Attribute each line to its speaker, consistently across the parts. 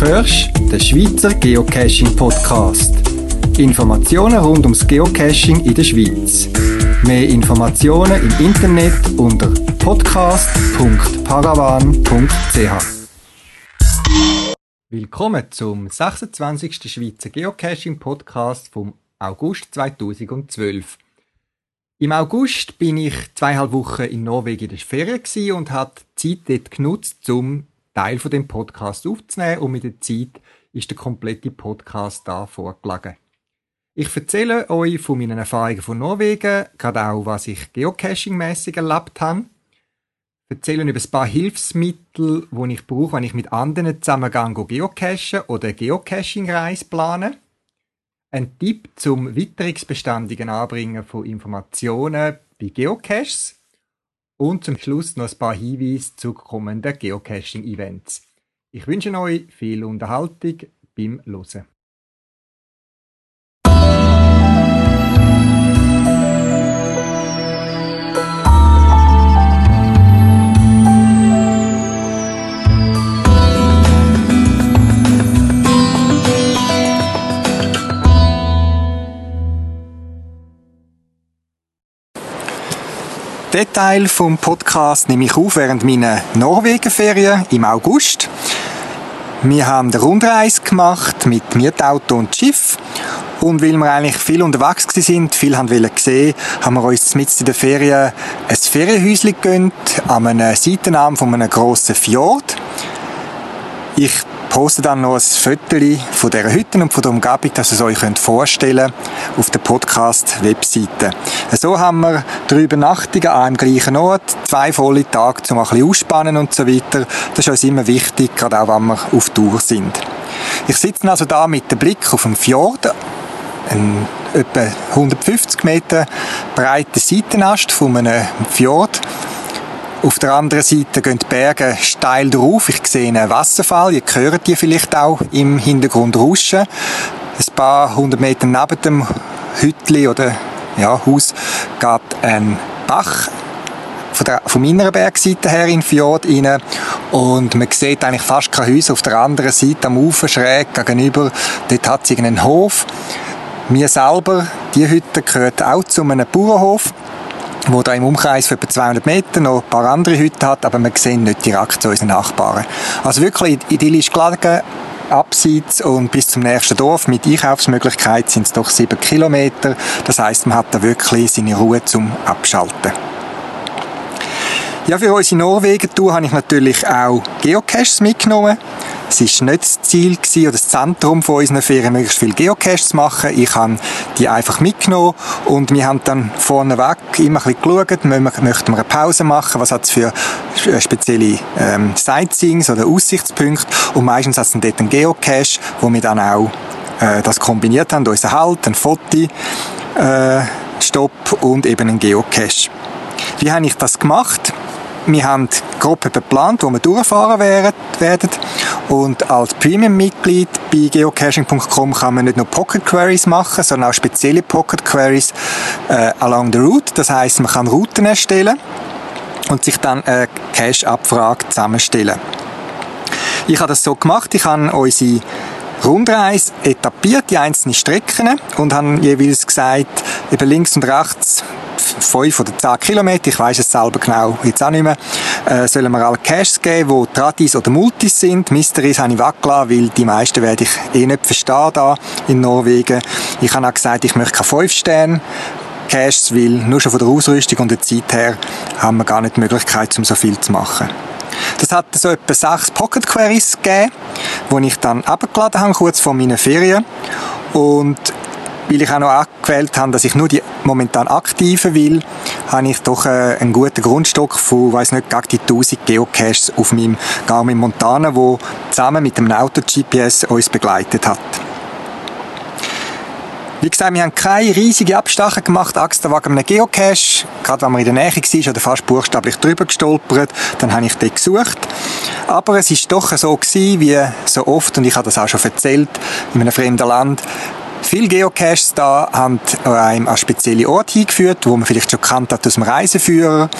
Speaker 1: hörst den Schweizer Geocaching Podcast. Informationen rund ums Geocaching in der Schweiz. Mehr Informationen im Internet unter podcast.paravan.ch. Willkommen zum 26. Schweizer Geocaching Podcast vom August 2012. Im August bin ich zweieinhalb Wochen in Norwegen in der Ferien und habe die Zeit dort genutzt, um Teil von dem Podcast aufzunehmen und mit der Zeit ist der komplette Podcast da vorgelegen. Ich erzähle euch von meinen Erfahrungen von Norwegen, gerade auch, was ich geocaching-mäßig erlebt habe. Erzählen über ein paar Hilfsmittel, die ich brauche, wenn ich mit anderen zusammen geocachen oder Geocaching-Reise plane ein Tipp zum witterungsbeständigen Anbringen von Informationen bei Geocaches und zum Schluss noch ein paar Hinweise zu kommenden Geocaching-Events. Ich wünsche euch viel Unterhaltung beim Hören. Den Teil vom Podcast nehme ich auf während meiner Norwegenferien im August. Wir haben eine Rundreise gemacht mit Mietauto und Schiff. Und weil wir eigentlich viel unterwegs sind, viel haben wollen sehen, haben wir uns mit in der Ferien ein Ferienhäuschen gegönnt, an einem Seitenarm von einem grossen Fjord. Ich poste dann noch ein Foto von dieser Hütte und von der Umgebung, dass ihr es euch vorstellen könnt, auf der Podcast-Webseite. So haben wir drei Übernachtungen an einem gleichen Ort, zwei volle Tage, um ein bisschen ausspannen und so weiter. Das ist uns immer wichtig, gerade auch wenn wir auf Tour sind. Ich sitze also da mit dem Blick auf den Fjord, ein etwa 150 Meter breiter Seitenast von einem Fjord auf der anderen Seite gehen die Berge steil drauf. Ich sehe einen Wasserfall. Ihr hört die vielleicht auch im Hintergrund rauschen. Ein paar hundert Meter neben dem Hütli oder ja, Haus geht ein Bach von, der, von meiner Bergseite her in den Fjord rein. Und man sieht eigentlich fast kein Haus auf der anderen Seite am Ufer schräg gegenüber. Dort hat es einen Hof. Mir selber, die Hütte gehört auch zu einem Bauernhof wo da im Umkreis von etwa 200 Metern noch ein paar andere Hütten hat, aber wir sehen nicht direkt zu unseren Nachbarn. Also wirklich idyllisch gelegen, abseits und bis zum nächsten Dorf mit Einkaufsmöglichkeit sind es doch sieben Kilometer. Das heißt, man hat da wirklich seine Ruhe zum Abschalten. Ja, für unsere Norwegen-Tour habe ich natürlich auch Geocaches mitgenommen. Es war nicht das Ziel gewesen, oder das Zentrum von unseren Ferien, möglichst viele Geocaches zu machen. Ich habe die einfach mitgenommen und wir haben dann vorneweg immer ein bisschen geschaut, möchten wir eine Pause machen, was hat es für spezielle ähm, Sightseeings oder Aussichtspunkte und meistens hat es dort einen Geocache, wo wir dann auch äh, das kombiniert haben, unseren Halt, ein Foto, äh, Stopp und eben einen Geocache. Wie habe ich das gemacht? Wir haben grob geplant, wo wir durchfahren werden. Und als Premium-Mitglied bei geocaching.com kann man nicht nur Pocket Queries machen, sondern auch spezielle Pocket Queries äh, along the route. Das heißt, man kann Routen erstellen und sich dann eine Cache-Abfrage zusammenstellen. Ich habe das so gemacht, ich habe unsere Rundreise etappiert, die einzelnen Strecken und habe jeweils gesagt, eben links und rechts 5 oder 10 Kilometer, ich weiß es selber genau jetzt auch nicht mehr, äh, sollen wir alle Caches geben, die Tradis oder Multis sind. Mysteries habe ich weggelassen, weil die meisten werde ich eh nicht verstehen da in Norwegen. Ich habe auch gesagt, ich möchte keine 5 Sterne Caches, weil nur schon von der Ausrüstung und der Zeit her haben wir gar nicht die Möglichkeit, um so viel zu machen. Das hat so etwa sechs Pocket Queries gegeben, die ich dann abgeladen habe, kurz vor meinen Ferien. Und weil ich auch noch angewählt habe, dass ich nur die momentan aktiven will, habe ich doch äh, einen guten Grundstock von, weiß nicht, gegen die 1000 Geocaches auf meinem Garmin Montana, wo zusammen mit dem Auto-GPS uns begleitet hat. Wie gesagt, wir haben keine riesige Abstache gemacht, wegen einem Geocache. Gerade wenn man in der Nähe war oder fast buchstäblich drüber gestolpert, dann habe ich den gesucht. Aber es ist doch so gewesen, wie so oft, und ich habe das auch schon erzählt, in einem fremden Land, Viele Geocaches da haben einem an spezielle Orte hingeführt, wo man vielleicht schon kannt aus dem Reiseführer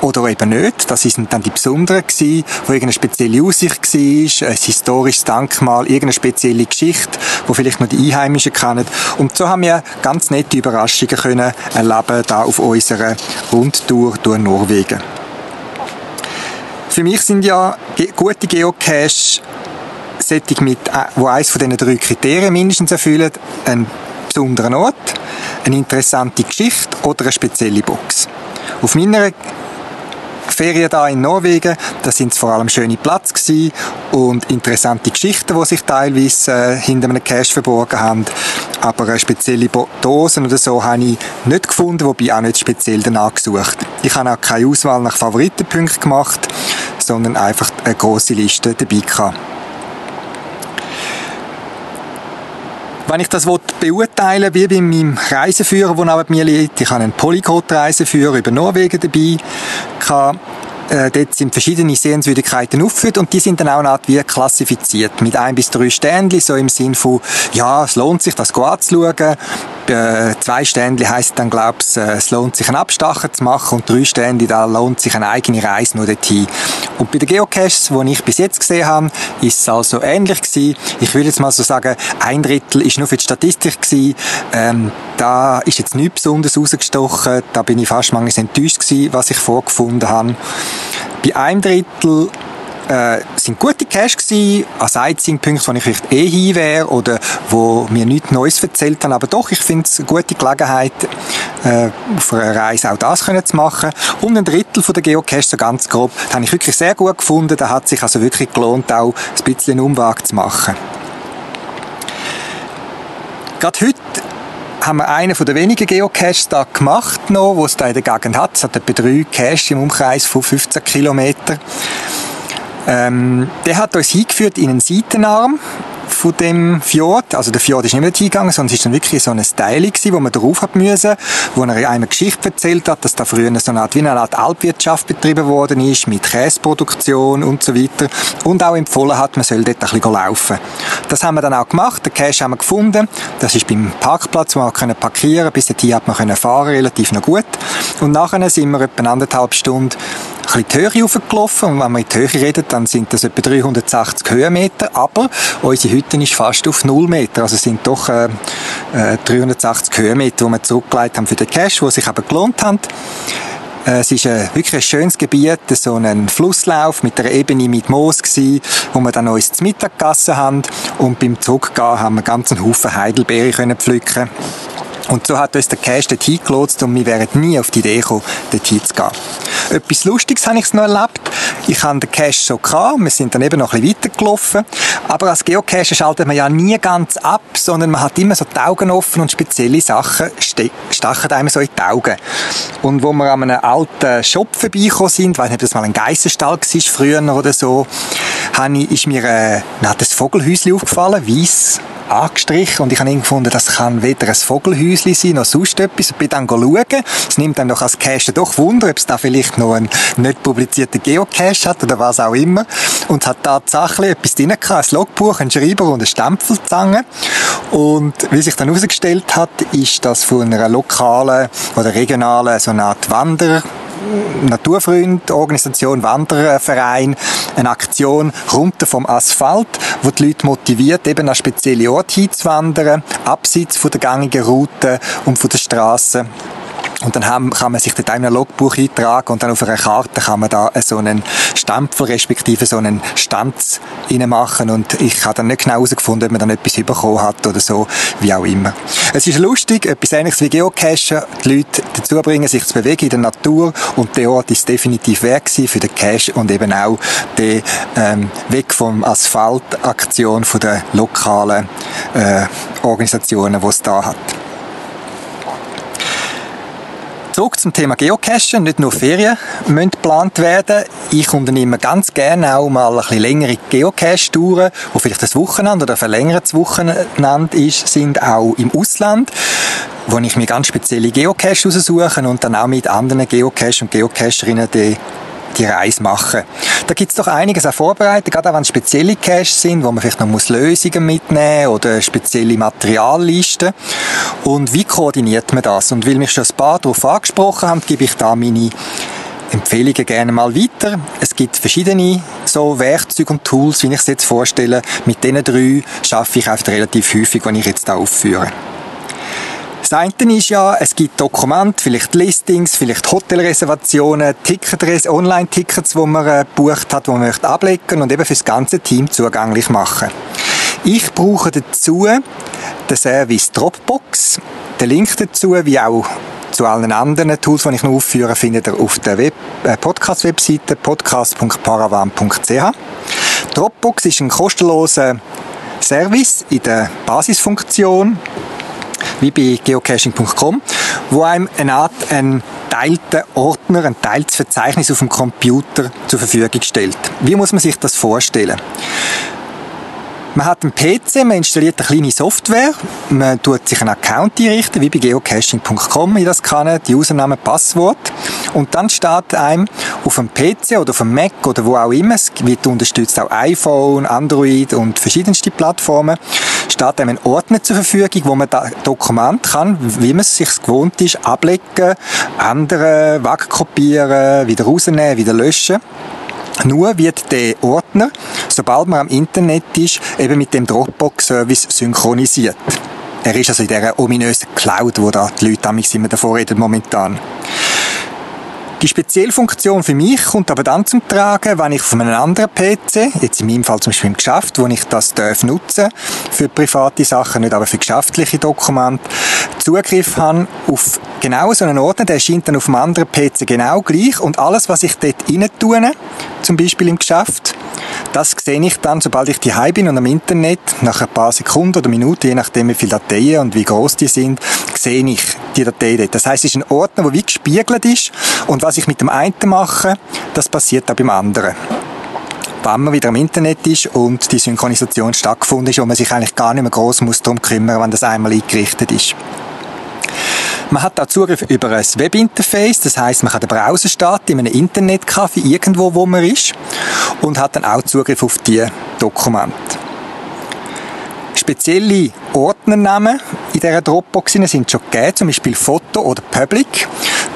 Speaker 1: oder eben nicht. Das sind dann die besonderen gewesen, wo irgendeine spezielle Aussicht war, ein historisches Denkmal, irgendeine spezielle Geschichte, wo vielleicht nur die Einheimischen kennen. Und so haben wir ganz nette Überraschungen können erleben da auf unserer Rundtour durch Norwegen. Für mich sind ja gute Geocaches solche, mit, äh, wo eines von diesen drei Kriterien mindestens erfüllen, einen besonderen Ort, eine interessante Geschichte oder eine spezielle Box. Auf meiner Ferien da in Norwegen, da sind es vor allem schöne Plätze gewesen und interessante Geschichten, die sich teilweise äh, hinter einem Cache verborgen haben. Aber eine spezielle Dosen oder so habe ich nicht gefunden, wobei auch nicht speziell danach gesucht. Ich habe auch keine Auswahl nach Favoritenpunkten gemacht, sondern einfach eine große Liste dabei gehabt. Wenn ich das beurteilen wie bei meinem Reiseführer, der neben mir liegt, ich habe einen Polyglot-Reiseführer über Norwegen dabei, kann äh, dort sind verschiedene Sehenswürdigkeiten aufgeführt und die sind dann auch eine Art wie klassifiziert. Mit ein bis drei Ständchen, so im Sinn von, ja, es lohnt sich, das anzuschauen. Äh, zwei Ständchen heisst dann, glaubst äh, es lohnt sich, einen Abstacher zu machen und drei Ständchen, da lohnt sich eine eigene Reise nur dorthin. Und bei den Geocaches, die ich bis jetzt gesehen habe, ist es also ähnlich gewesen. Ich würde jetzt mal so sagen, ein Drittel ist nur für die Statistik gewesen. Ähm, da ist jetzt nichts besonders rausgestochen. Da bin ich fast manchmal enttäuscht gewesen, was ich vorgefunden habe. Bei einem Drittel äh, sind gute Cash gewesen, an Sightseeing-Punkten, wo ich vielleicht eh hin wäre oder wo mir nichts Neues erzählt haben. Aber doch, ich finde es eine gute Gelegenheit, äh, auf einer Reise auch das können zu machen. Und ein Drittel der Geocache, so ganz grob, habe ich wirklich sehr gut gefunden. Da hat sich also wirklich gelohnt, auch ein bisschen einen Umweg zu machen. Gerade heute haben wir einen den wenigen Geocaches da gemacht noch, wo es da in der Gegend hat. Es hat etwa drei Caches im Umkreis von 15 Kilometern. Ähm, der hat uns hingeführt in einen Seitenarm von dem Fjord. Also der Fjord ist nicht mehr hingegangen, sondern es ist dann wirklich so ein Teil wo man drauf hat müssen, wo er eine Geschichte erzählt hat, dass da früher so eine Art, wie eine Art Alpwirtschaft betrieben worden ist, mit Käseproduktion und so weiter. Und auch empfohlen hat, man soll dort ein bisschen laufen. Das haben wir dann auch gemacht. Den Cache haben wir gefunden. Das ist beim Parkplatz, wo wir können parkieren Bis dorthin hat man fahren, relativ noch gut. Und nachher sind wir etwa anderthalb Stunden ein bisschen die Höhe hochgelaufen. Und wenn man in die Höhe redet, dann sind das etwa 380 Höhenmeter. Aber unsere Hütte ist fast auf 0 Meter. Also es sind doch äh, 380 äh, Höhenmeter, die wir zurückgelegt haben für den Cash, die sich aber gelohnt haben. Äh, es ist ein, wirklich ein schönes Gebiet, so ein Flusslauf mit einer Ebene mit Moos gewesen, wo wir dann uns zum Mittag gegessen haben und beim Zurückgehen haben wir einen Haufen Heidelbeere können pflücken und so hat uns der Cash dorthin gelotst und wir wären nie auf die Idee gekommen, dorthin zu gehen. Etwas Lustiges habe ich noch erlebt. Ich hatte den Cache schon gehabt, wir sind dann eben noch ein bisschen weitergelaufen. Aber als Geocacher schaltet man ja nie ganz ab, sondern man hat immer so die Augen offen und spezielle Sachen stachen einem so in die Augen. Und wo wir an einem alten Shop vorbeigekommen sind, ich weiß nicht, ob das mal ein Geissenstall war früher oder so, ist mir äh, hat das Vogelhäuschen aufgefallen, weiss angestrichen und ich habe gefunden, das kann weder ein Vogelhäuschen sein noch sonst etwas. Ich bin dann schauen. Es nimmt dann doch als Cache doch Wunder, ob es da vielleicht noch einen nicht publizierten Geocache hat oder was auch immer. Und es hat tatsächlich etwas drin gehabt, ein Logbuch, ein Schreiber und eine Stempelzange. Und wie sich dann herausgestellt hat, ist das von einer lokalen oder regionalen so eine Art Wander Naturfreund, Organisation, Wanderverein, eine Aktion runter vom Asphalt, wo die Leute motiviert, eben an spezielle Orte hinzuwandern, abseits von der gängigen Route und von der Straße. Und dann haben, kann man sich dort in ein Logbuch eintragen und dann auf einer Karte kann man da so einen Stempel respektive so einen Stanz machen und ich habe dann nicht genau herausgefunden, ob man dann etwas bekommen hat oder so, wie auch immer. Es ist lustig, etwas ähnliches wie Geocachen, die Leute dazu bringen, sich zu bewegen in der Natur und der Ort ist definitiv weg für den Cache und eben auch der ähm, Weg vom Asphalt-Aktion der lokalen äh, Organisationen, die es da hat. Zurück zum Thema Geocachen. Nicht nur Ferien müssen geplant werden. Ich unternehme ganz gerne auch mal ein bisschen längere Geocache-Touren, wo vielleicht ein Wochenende oder ein verlängertes Wochenende ist, sind auch im Ausland wo ich mir ganz spezielle Geocaches raussuche und dann auch mit anderen Geocache und Geocacherinnen die die Reise machen. Da gibt es doch einiges an Vorbereitungen, gerade auch wenn es spezielle Caches sind, wo man vielleicht noch muss Lösungen mitnehmen oder spezielle Materiallisten. Und wie koordiniert man das? Und weil mich schon ein paar darauf angesprochen haben, gebe ich da meine Empfehlungen gerne mal weiter. Es gibt verschiedene so Werkzeuge und Tools, wie ich es jetzt vorstelle. Mit diesen drei schaffe ich oft relativ häufig, wenn ich jetzt da aufführe. Das eine ist ja, es gibt Dokumente, vielleicht Listings, vielleicht Hotelreservationen, Tickets, Online-Tickets, die man äh, gebucht hat, die man möchte ablegen und eben für das ganze Team zugänglich machen. Ich brauche dazu den Service Dropbox. Den Link dazu, wie auch zu allen anderen Tools, die ich noch aufführe, findet ihr auf der äh, Podcast-Webseite podcast.paravan.ch. Dropbox ist ein kostenloser Service in der Basisfunktion, wie bei geocaching.com, wo einem eine Art einen teilten Ordner, ein teiltes Verzeichnis auf dem Computer zur Verfügung stellt. Wie muss man sich das vorstellen? Man hat einen PC, man installiert eine kleine Software, man tut sich einen Account einrichten, wie bei geocaching.com, wie das kann, die Username, Passwort. Und dann steht einem auf dem PC oder auf dem Mac oder wo auch immer, es wird unterstützt auch iPhone, Android und verschiedenste Plattformen, steht einem ein Ordner zur Verfügung, wo man das Dokument kann, wie man es sich gewohnt ist, ablegen, ändern, wegkopieren, wieder rausnehmen, wieder löschen. Nur wird der Ordner, sobald man am Internet ist, eben mit dem Dropbox-Service synchronisiert. Er ist also in dieser ominösen Cloud, wo da die Leute immer davor reden momentan. Die Speziellfunktion für mich kommt aber dann zum Tragen, wenn ich auf einem anderen PC, jetzt in meinem Fall zum Beispiel im Geschäft, wo ich das darf nutzen für private Sachen, nicht aber für geschäftliche Dokumente, Zugriff habe auf genau so einen Ordner, der erscheint dann auf dem anderen PC genau gleich und alles, was ich dort rein tue, zum Beispiel im Geschäft, das sehe ich dann, sobald ich die bin und am Internet, nach ein paar Sekunden oder Minuten, je nachdem wie viele Dateien und wie groß die sind, sehe ich die Datei dort. Das heißt, es ist ein Ordner, der wie gespiegelt ist und was ich mit dem einen mache, das passiert auch beim anderen wenn man wieder im Internet ist und die Synchronisation stattgefunden ist und man sich eigentlich gar nicht mehr groß muss darum kümmern, wenn das einmal eingerichtet ist. Man hat auch Zugriff über ein Webinterface, das heißt, man kann den Browser starten in einem Internetcafé irgendwo, wo man ist und hat dann auch Zugriff auf die Dokumente. Spezielle Ordnernamen in dieser Dropbox sind schon gegeben, zum Beispiel Foto oder Public.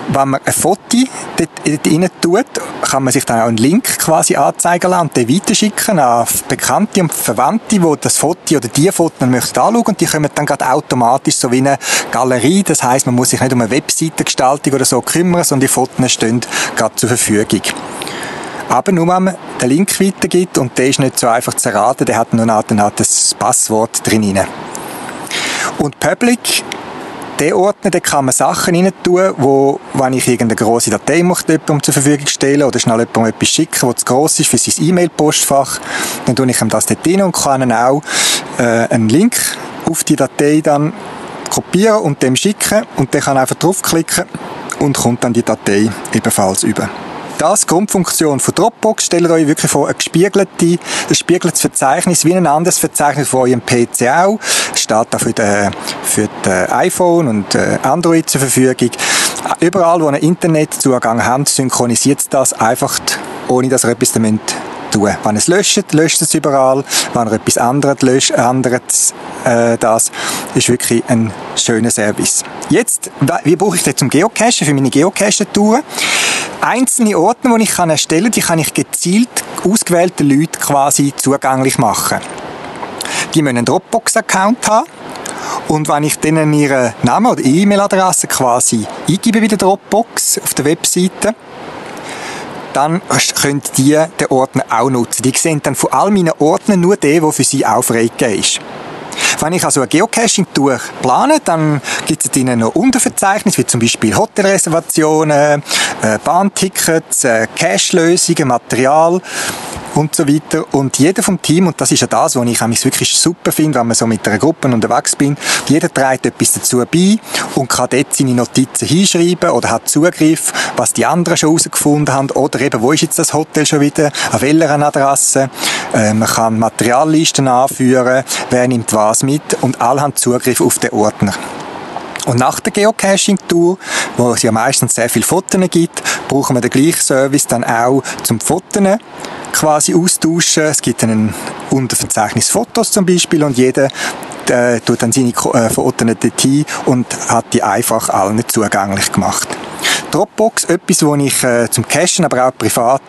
Speaker 1: Wenn man ein Foto dort, rein tut, kann man sich dann auch einen Link quasi anzeigen lassen und den weiterschicken an Bekannte und Verwandte, die das Foto oder die Fotos möchten anschauen und die kommen dann gerade automatisch so wie eine Galerie. Das heißt, man muss sich nicht um eine Webseitengestaltung oder so kümmern, sondern die Fotos stehen gerade zur Verfügung. Aber nur wenn man den Link weitergibt und der ist nicht so einfach zu erraten, der hat nur das Passwort drin. Und Public, der Ordner, da kann man Sachen rein tun, wo, wenn ich irgendeine grosse Datei möchte, jemandem zur Verfügung stellen oder schnell jemandem etwas schicken, was zu gross ist für sein E-Mail-Postfach, dann tue ich ihm das dort rein und kann ihm auch äh, einen Link auf die Datei dann kopieren und dem schicken und der kann einfach draufklicken und kommt dann die Datei ebenfalls über das Grundfunktion von Dropbox. Stellt euch wirklich vor, ein gespiegeltes, ein gespiegeltes Verzeichnis, wie ein anderes Verzeichnis von eurem PC auch. Steht da für für den iPhone und äh, Android zur Verfügung. Überall, wo ihr Internetzugang habt, synchronisiert das einfach, ohne dass ihr etwas damit tun. Wenn es löscht, löscht es überall. Wenn ihr etwas anderes löscht, anderes, äh, das ist wirklich ein schöner Service. Jetzt, wie brauche ich das zum Geocachen, für meine Geocache-Tour? Einzelne Ordner, die ich erstellen kann, die kann ich gezielt ausgewählten Leuten quasi zugänglich machen. Die müssen einen Dropbox-Account haben. Und wenn ich denen ihren Namen oder E-Mail-Adresse quasi eingebe bei der Dropbox auf der Webseite, dann können die den Ordner auch nutzen. Die sehen dann von all meinen Ordnern nur den, der für sie freigegeben ist. Wenn ich also ein Geocaching-Tour plane, dann gibt es drinnen noch Unterverzeichnisse, wie zum Beispiel Hotelreservationen, äh, Bahntickets, äh, Cache-Lösungen, Material und so weiter. Und jeder vom Team, und das ist ja das, was ich wirklich super finde, wenn man so mit einer Gruppe unterwegs bin, jeder trägt etwas dazu bei und kann dort seine Notizen hinschreiben oder hat Zugriff, was die anderen schon herausgefunden haben oder eben, wo ist jetzt das Hotel schon wieder, an welcher Adresse. Äh, man kann Materiallisten anführen, wer nimmt was mit und alle haben Zugriff auf den Ordner. Und nach der Geocaching-Tour, wo es ja meistens sehr viele Fotos gibt, brauchen wir den gleichen Service dann auch zum Fotos quasi austauschen. Es gibt ein Unterverzeichnis Fotos zum Beispiel und jeder äh, tut dann seine äh, Fotos dorthin und hat die einfach allen zugänglich gemacht. Dropbox, etwas, wo ich äh, zum Cachen, aber auch privat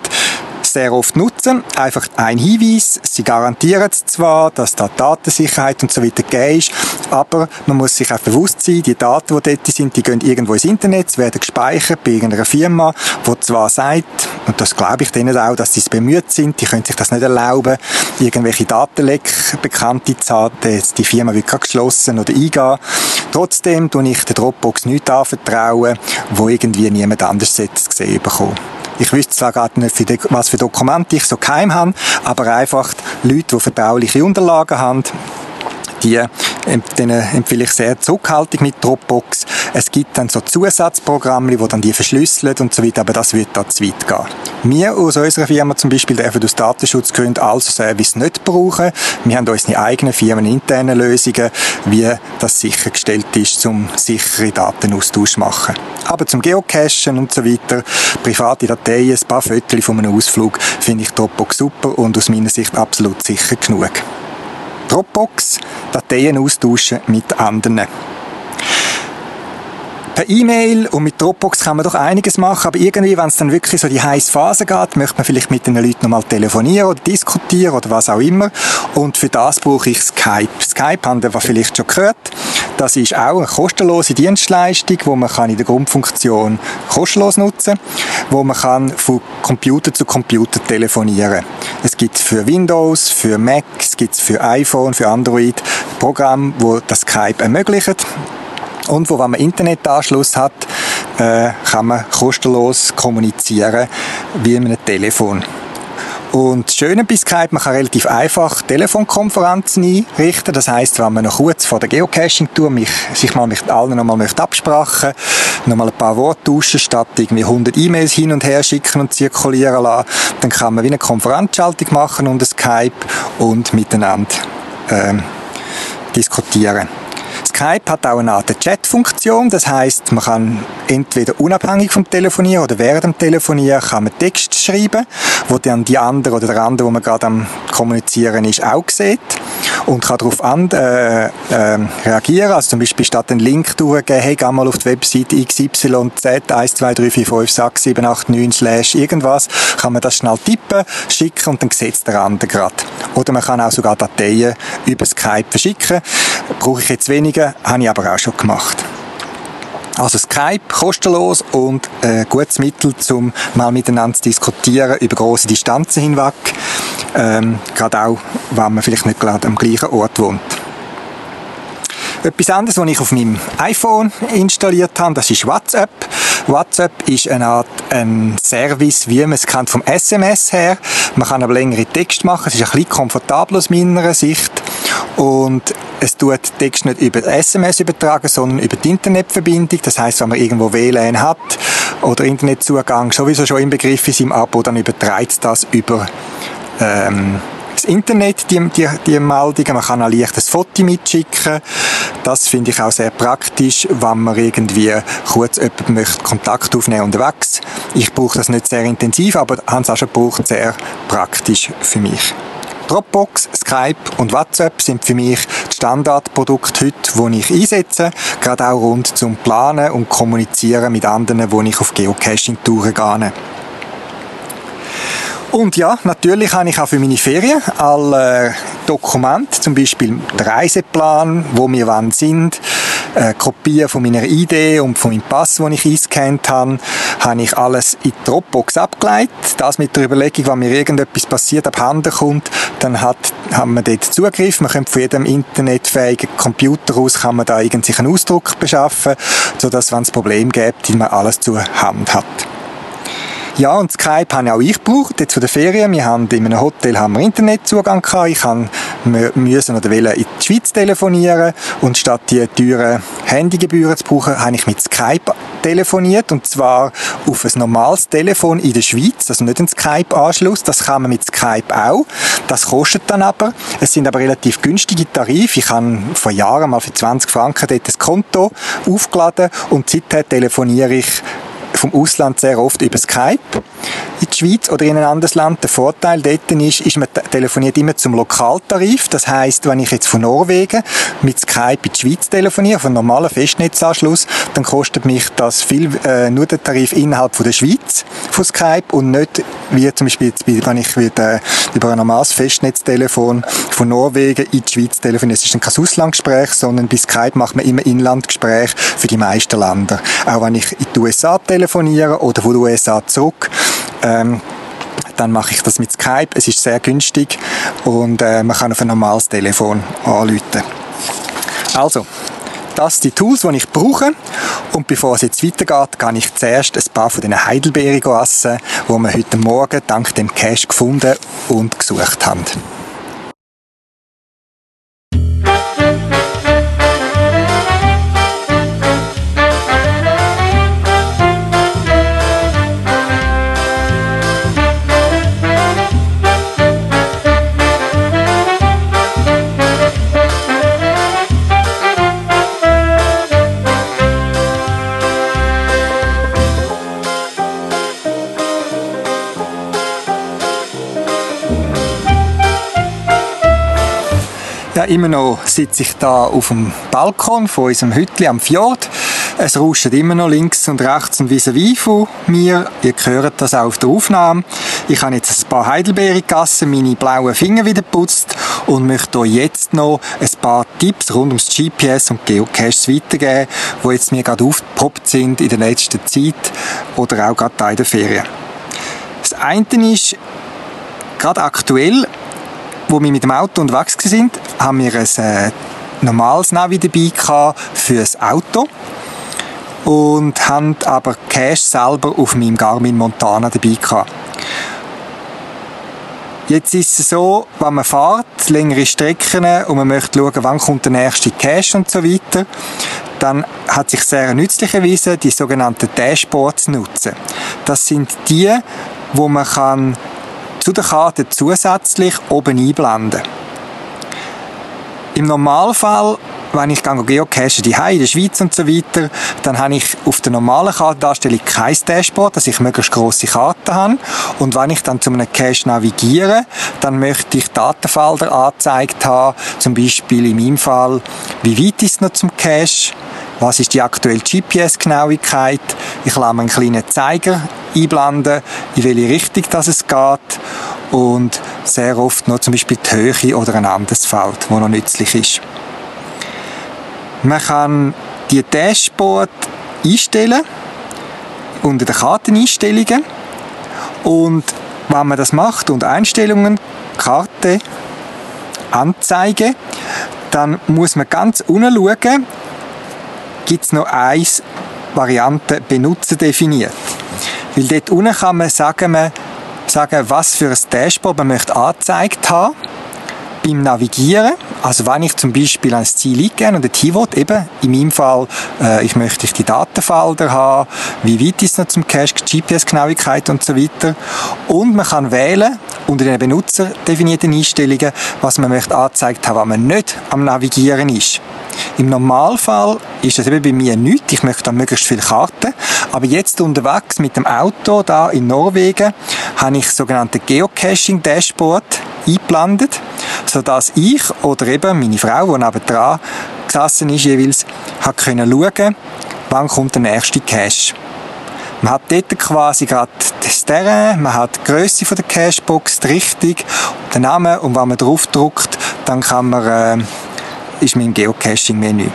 Speaker 1: sehr oft nutzen. Einfach ein Hinweis. Sie garantieren zwar, dass da Datensicherheit und so weiter gegeben ist, aber man muss sich auch bewusst sein, die Daten, die dort sind, die gehen irgendwo ins Internet, werden gespeichert bei irgendeiner Firma, die zwar sagt, und das glaube ich denen auch, dass sie es bemüht sind, die können sich das nicht erlauben, irgendwelche Datenleck Bekannte zu haben, die Firma wird gerade geschlossen oder eingehen. Trotzdem tue ich der Dropbox nichts anvertrauen, wo irgendwie niemand anders gesehen bekommen. Ich wüsste zwar gerade nicht, was für Dokumente ich so geheim habe, aber einfach Leute, die vertrauliche Unterlagen haben, die, denen empfehle ich sehr Zurückhaltung mit Dropbox. Es gibt dann so Zusatzprogramme, die dann die verschlüsseln und so weiter, aber das wird da zu weit gehen. Wir aus unserer Firma zum Beispiel dürfen aus Datenschutzgründen also Service nicht brauchen. Wir haben unsere eigenen firmeninterne Lösungen, wie das sichergestellt ist, um sichere Datenaustausch zu machen. Aber zum Geocachen und so weiter, private Dateien, ein paar Fotos von einem Ausflug, finde ich Dropbox super und aus meiner Sicht absolut sicher genug. Dropbox, Dateien austauschen mit anderen. Per E-Mail und mit Dropbox kann man doch einiges machen, aber irgendwie, wenn es dann wirklich so die heiße Phase geht, möchte man vielleicht mit den Leuten nochmal telefonieren oder diskutieren oder was auch immer. Und für das brauche ich Skype. Skype haben wir vielleicht schon gehört. Das ist auch eine kostenlose Dienstleistung, wo man kann in der Grundfunktion kostenlos nutzen, wo man kann von Computer zu Computer telefonieren. Es gibt für Windows, für Mac, es gibt für iPhone, für Android Programme, wo das Skype ermöglicht. Und wo, wenn man Internetanschluss hat, äh, kann man kostenlos kommunizieren wie mit einem Telefon. Und das Schöne bei Skype, man kann relativ einfach Telefonkonferenzen einrichten. Das heißt, wenn man noch kurz vor der Geocaching-Tour mich, sich mal mit allen nochmal möchte absprachen, nochmal ein paar Worte tauschen, statt irgendwie 100 E-Mails hin und her schicken und zirkulieren lassen, dann kann man wie eine Konferenzschaltung machen unter Skype und miteinander äh, diskutieren. Skype hat auch eine Art Chat-Funktion, das heißt, man kann entweder unabhängig vom Telefonieren oder während dem Telefonieren kann man Text schreiben, wo dann die andere oder der andere, wo man gerade am kommunizieren ist, auch sieht und kann darauf an, äh, äh, reagieren. Also zum Beispiel statt einen Link durchgeben, hey, geh mal auf die Webseite xyz 1, 2, 3, 4, 5, 6, 7, 8, 9, slash irgendwas, kann man das schnell tippen, schicken und dann sieht es der andere gerade. Oder man kann auch sogar Dateien über Skype verschicken. Brauche ich jetzt weniger, habe ich aber auch schon gemacht. Also Skype kostenlos und ein gutes Mittel, um mal miteinander zu diskutieren über große Distanzen hinweg. Ähm, gerade auch, wenn man vielleicht nicht gerade am gleichen Ort wohnt. Etwas anderes, was ich auf meinem iPhone installiert habe, das ist WhatsApp. WhatsApp ist eine Art ein Service, wie man es kennt vom SMS her. Man kann aber längere Text machen. Es ist ein bisschen komfortabler aus meiner Sicht. Und es tut Text nicht über SMS übertragen, sondern über die Internetverbindung. Das heißt, wenn man irgendwo WLAN hat oder Internetzugang sowieso schon im Begriff ist im Abo, dann überträgt das über ähm, das Internet, die, die, die Meldungen. Man kann auch leicht ein Foto mitschicken. Das finde ich auch sehr praktisch, wenn man irgendwie kurz jemand möchte Kontakt aufnehmen unterwegs. Ich brauche das nicht sehr intensiv, aber habe es auch schon gebraucht, sehr praktisch für mich. Dropbox, Skype und WhatsApp sind für mich die Standardprodukte heute, die ich einsetze, gerade auch rund zum Planen und Kommunizieren mit anderen, wo ich auf Geocaching-Touren gehe. Und ja, natürlich habe ich auch für meine Ferien alle Dokumente, zum Beispiel den Reiseplan, wo wir wann sind, äh, Kopien von meiner ID und von meinem Pass, den ich eingescannt habe, habe ich alles in die Dropbox abgeleitet. Das mit der Überlegung, wenn mir irgendetwas passiert, abhanden kommt, dann hat, haben wir dort Zugriff. Man kann von jedem internetfähigen Computer aus kann man da irgendwie einen Ausdruck beschaffen, sodass, wenn es Problem gibt, man alles zur Hand hat. Ja, und Skype habe auch ich gebraucht, jetzt von der Ferien. Wir haben in einem Hotel haben wir Internetzugang gehabt. Ich habe müssen oder wollen in die Schweiz telefonieren und statt die teuren Handygebühren zu brauchen, habe ich mit Skype telefoniert und zwar auf ein normales Telefon in der Schweiz, also nicht ein Skype-Anschluss, das kann man mit Skype auch. Das kostet dann aber. Es sind aber relativ günstige Tarife. Ich habe vor Jahren mal für 20 Franken dort ein Konto aufgeladen und seither telefoniere ich vom Ausland sehr oft über Skype in die Schweiz oder in ein anderes Land. Der Vorteil dort ist, ist man telefoniert immer zum Lokaltarif. Das heißt, wenn ich jetzt von Norwegen mit Skype in die Schweiz telefoniere, auf einen normalen Festnetzanschluss, dann kostet mich das viel, äh, nur der Tarif innerhalb von der Schweiz von Skype und nicht wie zum Beispiel jetzt, wenn ich wieder über ein normales Festnetztelefon von Norwegen in die Schweiz telefoniere. Es ist kein Auslandsgespräch, sondern bei Skype macht man immer Inlandgespräch für die meisten Länder. Auch wenn ich in die USA telefoniere oder von den USA zurück, ähm, dann mache ich das mit Skype. Es ist sehr günstig und äh, man kann auf ein normales Telefon anrufen. Also, das sind die Tools, die ich brauche. Und bevor es jetzt weitergeht, kann ich zuerst ein paar von diesen Heidelbeeren essen, die wir heute Morgen dank dem Cache gefunden und gesucht haben. Immer noch sitze ich da auf dem Balkon von unserem Hütli am Fjord. Es rauscht immer noch links und rechts ein vis-à-vis von mir. Ihr hört das auch auf der Aufnahme. Ich habe jetzt ein paar Heidelbeeren gegessen, meine blauen Finger wieder putzt und möchte euch jetzt noch ein paar Tipps rund ums GPS und Geocaches weitergeben, die jetzt mir gerade aufgepoppt sind in der letzten Zeit oder auch gerade in der Ferien. Das eine ist, gerade aktuell wo wir mit dem Auto unterwegs sind, haben wir ein äh, normales Navi dabei gehabt für das Auto und haben aber Cache selber auf meinem Garmin Montana dabei gehabt. Jetzt ist es so, wenn man fährt, längere Strecken und man möchte schauen, wann kommt der nächste Cache und so weiter, dann hat sich sehr nützlich erwiesen, die sogenannten Dashboards nutzen. Das sind die, wo man kann zu der Karte zusätzlich oben einblenden. Im Normalfall, wenn ich geocache die in der Schweiz und so weiter, dann habe ich auf der normalen Kartendarstellung kein Dashboard, dass ich möglichst grosse Karten habe. Und wenn ich dann zu einem Cache navigiere, dann möchte ich Datenfelder angezeigt haben, zum Beispiel in meinem Fall, wie weit ist es noch zum Cache, was ist die aktuelle GPS-Genauigkeit. Ich lasse einen kleinen Zeiger einblenden, in welche Richtung das es geht und sehr oft noch zum Beispiel die Höhe oder ein anderes Feld, wo noch nützlich ist. Man kann die Dashboard einstellen unter den Karteneinstellungen und wenn man das macht und Einstellungen, Karte, Anzeige, dann muss man ganz unten schauen, gibt es noch eine Variante Benutzer definiert. Weil dort unten kann man sagen, sagen, was für ein Dashboard man möchte angezeigt haben beim Navigieren. Also wenn ich zum Beispiel ans Ziel eingehen und dorthin will, eben in meinem Fall, äh, ich möchte die Datenfelder haben, wie weit ist es noch zum Cache, GPS-Genauigkeit und so weiter. Und man kann wählen, unter den benutzerdefinierten Einstellungen, was man möchte angezeigt haben, wenn man nicht am Navigieren ist. Im Normalfall ist das eben bei mir nichts. Ich möchte dann möglichst viele Karten. Aber jetzt unterwegs mit dem Auto da in Norwegen habe ich sogenannte Geocaching Dashboard eingeblendet, sodass ich oder eben meine Frau, die nebenan gesessen ist, jeweils hat können schauen, wann kommt der nächste Cache. Man hat dort quasi gerade das Terrain, man hat die Grösse der Cashbox, die Richtung, den Namen und wenn man drauf drückt, dann kann man äh, ist mein Geocaching-Menü.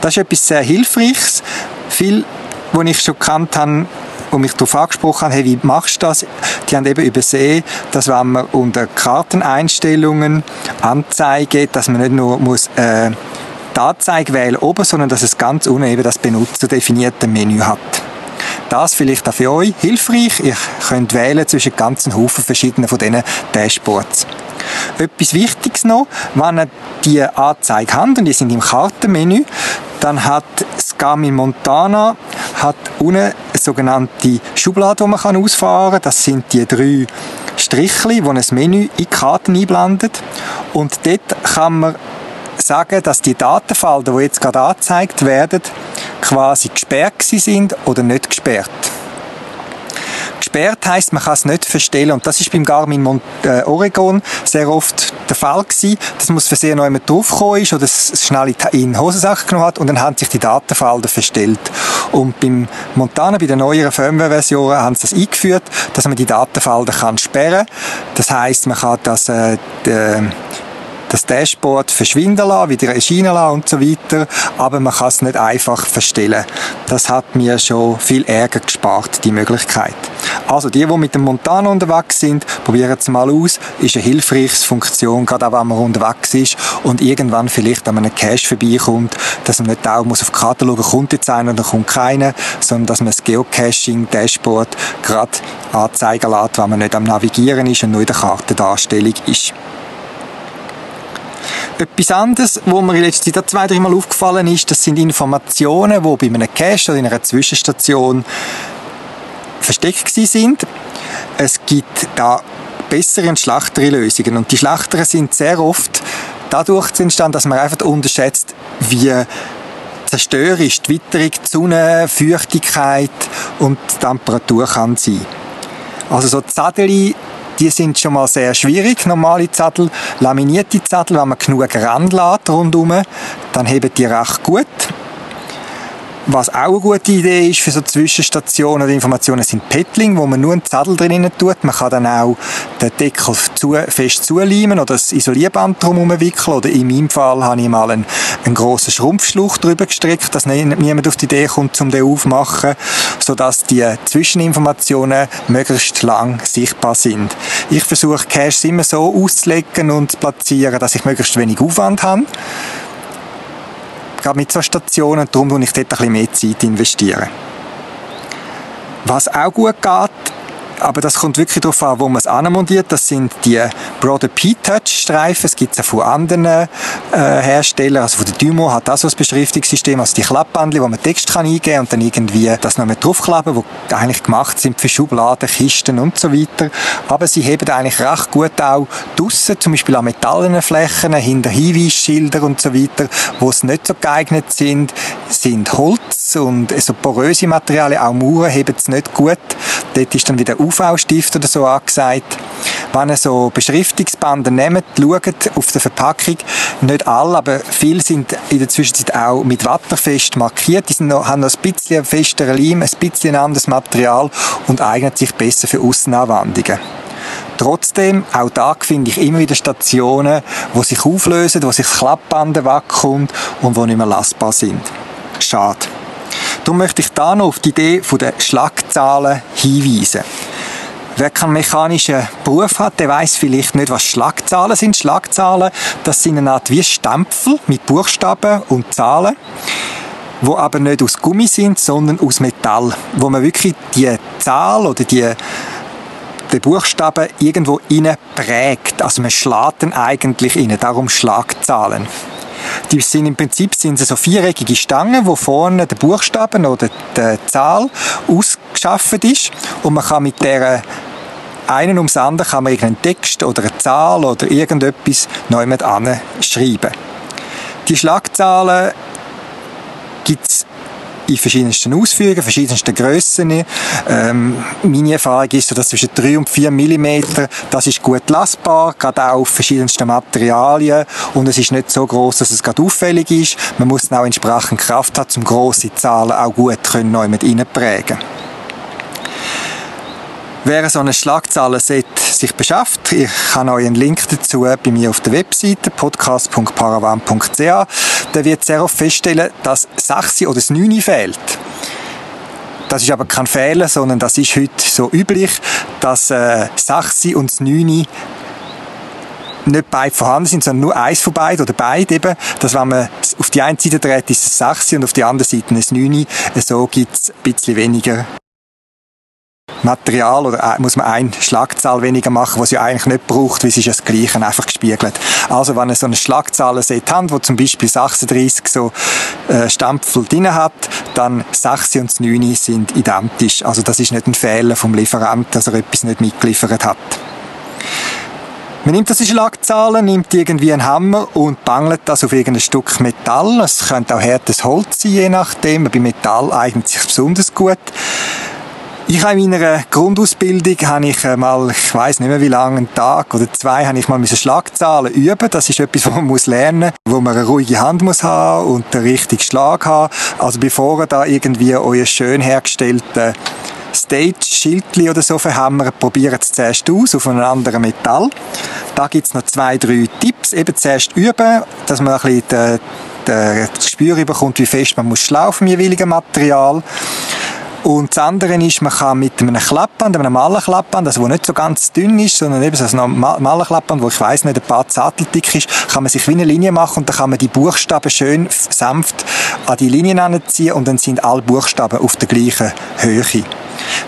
Speaker 1: Das ist etwas sehr Hilfreiches. Viel, was ich schon gekannt habe, und mich darauf angesprochen haben, hey, wie machst du das? Die haben eben übersehen, dass wenn man unter Karteneinstellungen Anzeige, dass man nicht nur muss, äh, die Anzeige wählen oben, sondern dass es ganz unten eben das benutzerdefinierte Menü hat. Das vielleicht auch für euch hilfreich. Ihr könnt wählen zwischen ganzen Haufen verschiedenen von diesen Dashboards. Etwas Wichtiges noch, wenn ihr die Anzeige habt und die sind im Kartenmenü, dann hat Garmin Montana hat unten eine sogenannte Schublade, die man ausfahren kann. Das sind die drei Strichli, die ein Menü in die Karten einblendet. Und dort kann man sagen, dass die Datenfelder, die jetzt gerade angezeigt werden, quasi gesperrt sind oder nicht gesperrt. Gesperrt heisst, man kann es nicht verstellen. Und das ist beim Garmin Mont äh, Oregon sehr oft der Fall gewesen, dass man versehen noch jemand draufgekommen ist oder es schnell in die Hosensache genommen hat und dann haben sich die Datenfelder verstellt. Und beim Montana, bei der neueren Firmware-Version, haben sie das eingeführt, dass man die Datenfelder kann sperren kann. Das heisst, man kann das, äh, die, das Dashboard verschwinden lassen, wieder erscheinen lassen und so weiter, aber man kann es nicht einfach verstellen. Das hat mir schon viel Ärger gespart, die Möglichkeit. Also die, die mit dem Montana unterwegs sind, probieren es mal aus. Ist eine hilfreiche Funktion, gerade auch wenn man unterwegs ist und irgendwann vielleicht an einem Cache vorbeikommt, dass man nicht auch muss auf schauen, kommt jetzt einer oder kommt keiner, sondern dass man das Geocaching-Dashboard gerade anzeigen lässt, wenn man nicht am Navigieren ist und nur in der Kartendarstellung ist. Etwas anderes, wo mir in letzter Zeit zwei, dreimal aufgefallen ist, das sind Informationen, die bei einem Cache oder in einer Zwischenstation versteckt sind. Es gibt da bessere und schlachtere Lösungen. Und die schlachteren sind sehr oft dadurch entstanden, dass man einfach unterschätzt, wie zerstörerisch die Witterung, die Sonne, Feuchtigkeit und die Temperatur kann sein. Also so Zadeli die sind schon mal sehr schwierig, normale Zettel. Laminierte Zettel, wenn man genug Rand lässt rundherum, dann heben die recht gut. Was auch eine gute Idee ist für so Zwischenstationen oder Informationen sind Petling, wo man nur einen Zettel drin tut. Man kann dann auch den Deckel zu, fest zuleimen oder das Isolierband drumherum wickeln. Oder in meinem Fall habe ich mal einen, einen grossen Schrumpfschluch drüber gestrickt, dass niemand auf die Idee kommt, um den aufzumachen, sodass die Zwischeninformationen möglichst lang sichtbar sind. Ich versuche Caches immer so auszulegen und zu platzieren, dass ich möglichst wenig Aufwand habe gerade mit so Stationen. Darum investiere ich dort ein bisschen mehr Zeit. investieren. Was auch gut geht, aber das kommt wirklich darauf an, wo man es anmontiert. Das sind die Broader P-Touch-Streifen. Es gibt es auch von anderen äh, Herstellern. Also von der Dymo hat auch so ein Beschriftungssystem, also die Klappbandchen, wo man Text kann eingeben und dann irgendwie das noch mit draufklappen, die eigentlich gemacht sind für Schubladen, Kisten und so weiter. Aber sie heben eigentlich recht gut auch draussen, zum Beispiel an metallenen Flächen, hinter Hinweisschilder und so weiter, wo es nicht so geeignet sind, sind Holz und so poröse Materialien, auch Mauern heben es nicht gut. Dort ist dann wieder UV-Stift oder so angesagt. Wenn ihr so Beschriftungsbänder nehmt, schaut auf der Verpackung, nicht alle, aber viele sind in der Zwischenzeit auch mit Watterfest markiert. Die sind noch, haben noch ein bisschen festeren Leim, ein bisschen anderes Material und eignen sich besser für Aussenanwendungen. Trotzdem, auch da finde ich immer wieder Stationen, wo sich auflösen, wo sich das Klappband wegkommt und wo nicht mehr lastbar sind. Schade. Darum möchte ich da noch auf die Idee der Schlagzahlen hinweisen. Wer keinen mechanischen Beruf hat, der weiß vielleicht nicht, was Schlagzahlen sind. Schlagzahlen, das sind eine Art wie Stempel mit Buchstaben und Zahlen, wo aber nicht aus Gummi sind, sondern aus Metall, wo man wirklich die Zahl oder die den Buchstaben irgendwo innen prägt. Also man schlägt eigentlich innen, darum Schlagzahlen. Die sind im Prinzip sind so viereckige Stangen, wo vorne der Buchstaben oder die Zahl ausgeschafft ist und man kann mit der einen ums andere kann man irgendeinen Text oder eine Zahl oder irgendetwas neu mit schreiben. Die Schlagzahlen gibt es in verschiedensten Ausführungen, verschiedensten Grössen. Ähm, meine Erfahrung ist dass zwischen 3 und 4 mm, das ist gut lastbar, gerade auch auf verschiedensten Materialien und es ist nicht so groß, dass es gerade auffällig ist. Man muss dann auch entsprechend Kraft haben, um grosse Zahlen auch gut neu mit reinprägen Wer so eine Schlagzahlenset sich beschafft, ich habe euch einen Link dazu bei mir auf der Webseite podcast.paravan.ch. Der wird sehr oft feststellen, dass 6 oder das 9 fehlt. Das ist aber kein Fehler, sondern das ist heute so üblich, dass äh, 6 und das 9 nicht beide vorhanden sind, sondern nur eins von beiden oder beide eben, dass wenn man auf die eine Seite dreht, ist es 6 und auf die andere Seite ein 9. So gibt es ein bisschen weniger Material oder muss man eine Schlagzahl weniger machen, was ja eigentlich nicht braucht, weil es ist ja das Gleiche, einfach gespiegelt. Also wenn ihr so eine Schlagzahlenset habt, wo zum Beispiel 36 so äh, Stampfel drin hat, dann 6 und 9 sind identisch. Also das ist nicht ein Fehler vom Lieferant, dass er etwas nicht mitgeliefert hat. Man nimmt diese Schlagzahlen, nimmt irgendwie einen Hammer und bangelt das auf irgendein Stück Metall. Es könnte auch härtes Holz sein, je nachdem. Bei Metall eignet sich besonders gut. Ich habe in meiner Grundausbildung habe ich mal, ich weiß nicht mehr wie lange, einen Tag oder zwei, habe ich mal diese Schlagzahlen üben. Das ist etwas, was man muss lernen, wo man eine ruhige Hand muss haben und den richtigen Schlag haben. Also bevor ihr da irgendwie euer schön hergestellte Stage-Schildchen oder so verhämmern, probiert es zuerst aus auf einem anderen Metall. Da gibt es noch zwei, drei Tipps. Eben zuerst üben, dass man ein bisschen das Gespür bekommt, wie fest man muss im jeweiligen Material. Und das andere ist, man kann mit einem Klappband, einem Malerklappband, also wo nicht so ganz dünn ist, sondern eben so ein Malerklappband, wo ich weiß nicht, ein paar Zettel dick ist, kann man sich wie eine Linie machen und dann kann man die Buchstaben schön sanft an die Linien anziehen und dann sind alle Buchstaben auf der gleichen Höhe.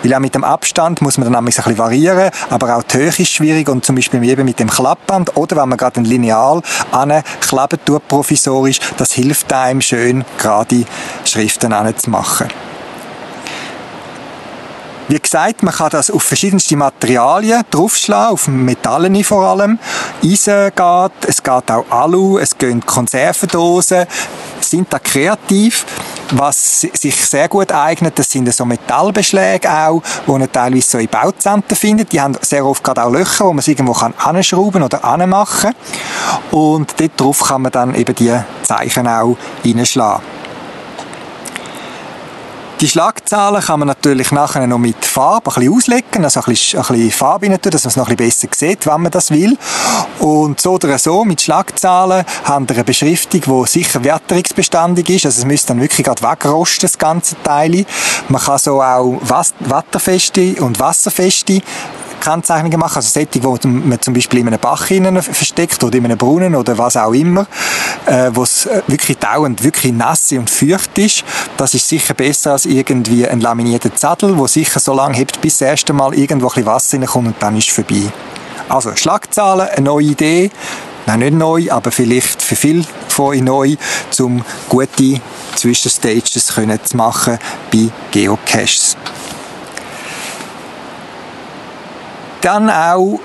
Speaker 1: Weil auch mit dem Abstand muss man dann ein bisschen variieren, aber auch die Höhe ist schwierig und zum Beispiel eben mit dem Klappband oder wenn man gerade ein Lineal anklappen tut, provisorisch, das hilft einem schön, gerade Schriften anzumachen. Wie gesagt, man kann das auf verschiedenste Materialien draufschlagen, auf Metallen vor allem. Eisen geht, es geht auch Alu, es gehen Konservendosen, sind da kreativ. Was sich sehr gut eignet, das sind so Metallbeschläge auch, die man teilweise so in Bauzentren findet. Die haben sehr oft gerade auch Löcher, wo man sie irgendwo kann anschrauben oder anmachen. Und dort drauf kann man dann eben die Zeichen auch reinschlagen. Die Schlagzahlen kann man natürlich nachher noch mit Farbe ein bisschen auslegen, also ein bisschen, ein bisschen Farbe rein tun, dass man es noch ein bisschen besser sieht, wenn man das will. Und so oder so, mit Schlagzahlen haben wir eine Beschriftung, die sicher wärterungsbeständig ist, also es müsste dann wirklich gerade wegrosten, das ganze Teil. Man kann so auch watterfeste und wasserfeste Kennzeichnungen machen, also solche, die man zum Beispiel in einem Bach versteckt oder in einem Brunnen oder was auch immer, äh, wo es äh, wirklich dauernd wirklich nass und feucht ist. Das ist sicher besser als irgendwie ein laminierter Zettel, wo sicher so lange hebt, bis das erste Mal irgendwo ein Wasser reinkommt und dann ist es vorbei. Also Schlagzahlen, eine neue Idee, Nein, nicht neu, aber vielleicht für viele von euch neu, um gute Zwischenstages zu machen bei Geocaches. Dann auch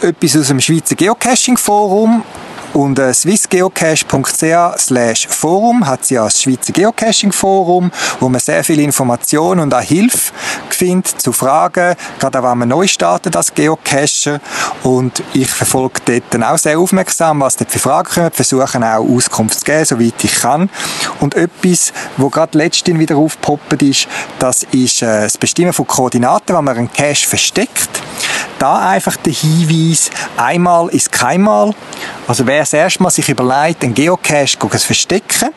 Speaker 1: etwas aus dem Schweizer Geocaching Forum. Und äh, swissgeocache.ch Forum hat ja das Schweizer Geocaching Forum, wo man sehr viel Informationen und auch Hilfe findet zu Fragen, gerade auch wenn man neu startet als Geocacher. Und ich verfolge dort dann auch sehr aufmerksam, was dort für Fragen kommen, versuche auch Auskunft zu geben, soweit ich kann. Und etwas, wo gerade letztens wieder aufgepoppt ist, das ist äh, das Bestimmen von Koordinaten, wenn man einen Cache versteckt. Da einfach der Hinweis, einmal ist keinmal. Also wer das erste Mal sich überlegt, einen Geocache zu verstecken,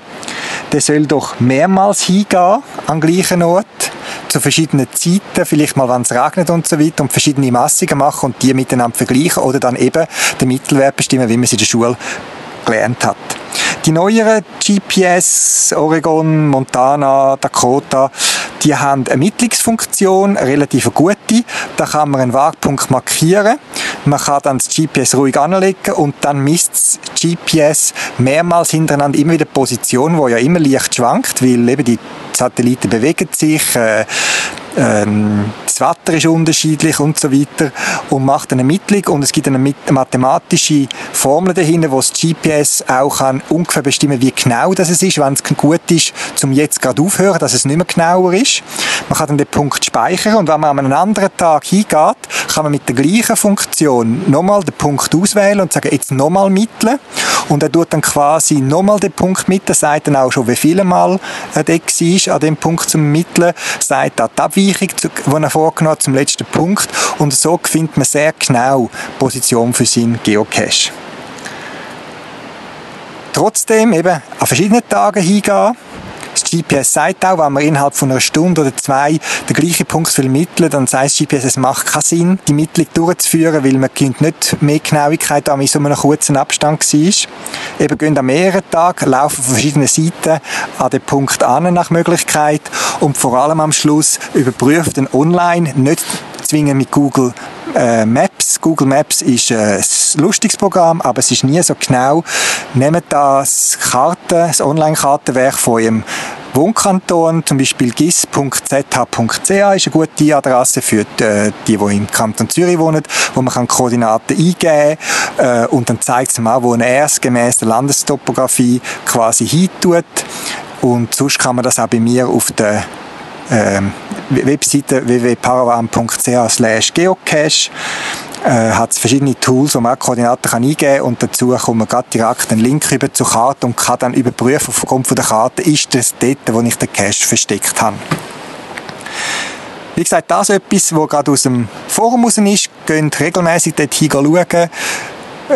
Speaker 1: der soll doch mehrmals hingehen an gleichen Ort, zu verschiedenen Zeiten, vielleicht mal, wenn es regnet und so weiter, und verschiedene Massungen machen und die miteinander vergleichen oder dann eben den Mittelwert bestimmen, wie man es in der Schule gelernt hat. Die neueren GPS, Oregon, Montana, Dakota, die haben eine Ermittlungsfunktion, eine relativ gute. Da kann man einen Wagpunkt markieren. Man kann dann das GPS ruhig anlegen und dann misst das GPS mehrmals hintereinander immer wieder die Position, wo ja immer leicht schwankt, weil eben die Satelliten bewegen sich, äh, ähm, das Wetter ist unterschiedlich und so weiter und macht eine Ermittlung und es gibt eine mathematische Formel dahinter, wo das GPS auch kann ungefähr bestimmen, wie genau das ist, wenn es gut ist, zum jetzt gerade aufhören, dass es nicht mehr genauer ist. Man kann dann den Punkt speichern und wenn man an einem anderen Tag hingeht, kann man mit der gleichen Funktion nochmal den Punkt auswählen und sagen, jetzt nochmal mitteln und er tut dann quasi nochmal den Punkt mit, er sagt dann auch schon, wie viele Mal er da war an dem Punkt zum Mitteln, sagt auch die Abweichung, die er vorgenommen zum letzten Punkt und so findet man sehr genau Position für seinen Geocache. Trotzdem eben an verschiedenen Tagen hingehen, das GPS sagt auch, wenn man innerhalb von einer Stunde oder zwei den gleichen Punkt vermitteln, dann sagt das GPS, es macht keinen Sinn, die Mittlung durchzuführen, weil man nicht mehr Genauigkeit an, so einem kurzen Abstand war. Eben gehen an mehreren Tagen, laufen von verschiedenen Seiten an den Punkt an nach Möglichkeit und vor allem am Schluss überprüft den online, nicht zwingen mit Google äh, Maps. Google Maps ist äh, ein lustiges Programm, aber es ist nie so genau. Nehmt das Karte, das Online-Kartenwerk von eurem Wohnkanton, zum Beispiel gis.zh.ch ist eine gute Adresse für die, äh, die, die im Kanton Zürich wohnen, wo man kann Koordinaten eingeben kann äh, und dann zeigt es mal, wo er es gemäß der Landestopographie quasi hintut. Und sonst kann man das auch bei mir auf der Webseite www.paravan.ch geocache äh, hat es verschiedene Tools, wo man Koordinaten kann eingeben kann und dazu kommt man gerade direkt einen Link rüber zur Karte und kann dann überprüfen aufgrund von der Karte, ist das dort, wo ich den Cache versteckt habe. Wie gesagt, das ist etwas, was gerade aus dem Forum raus ist. Geht regelmäßig dort schauen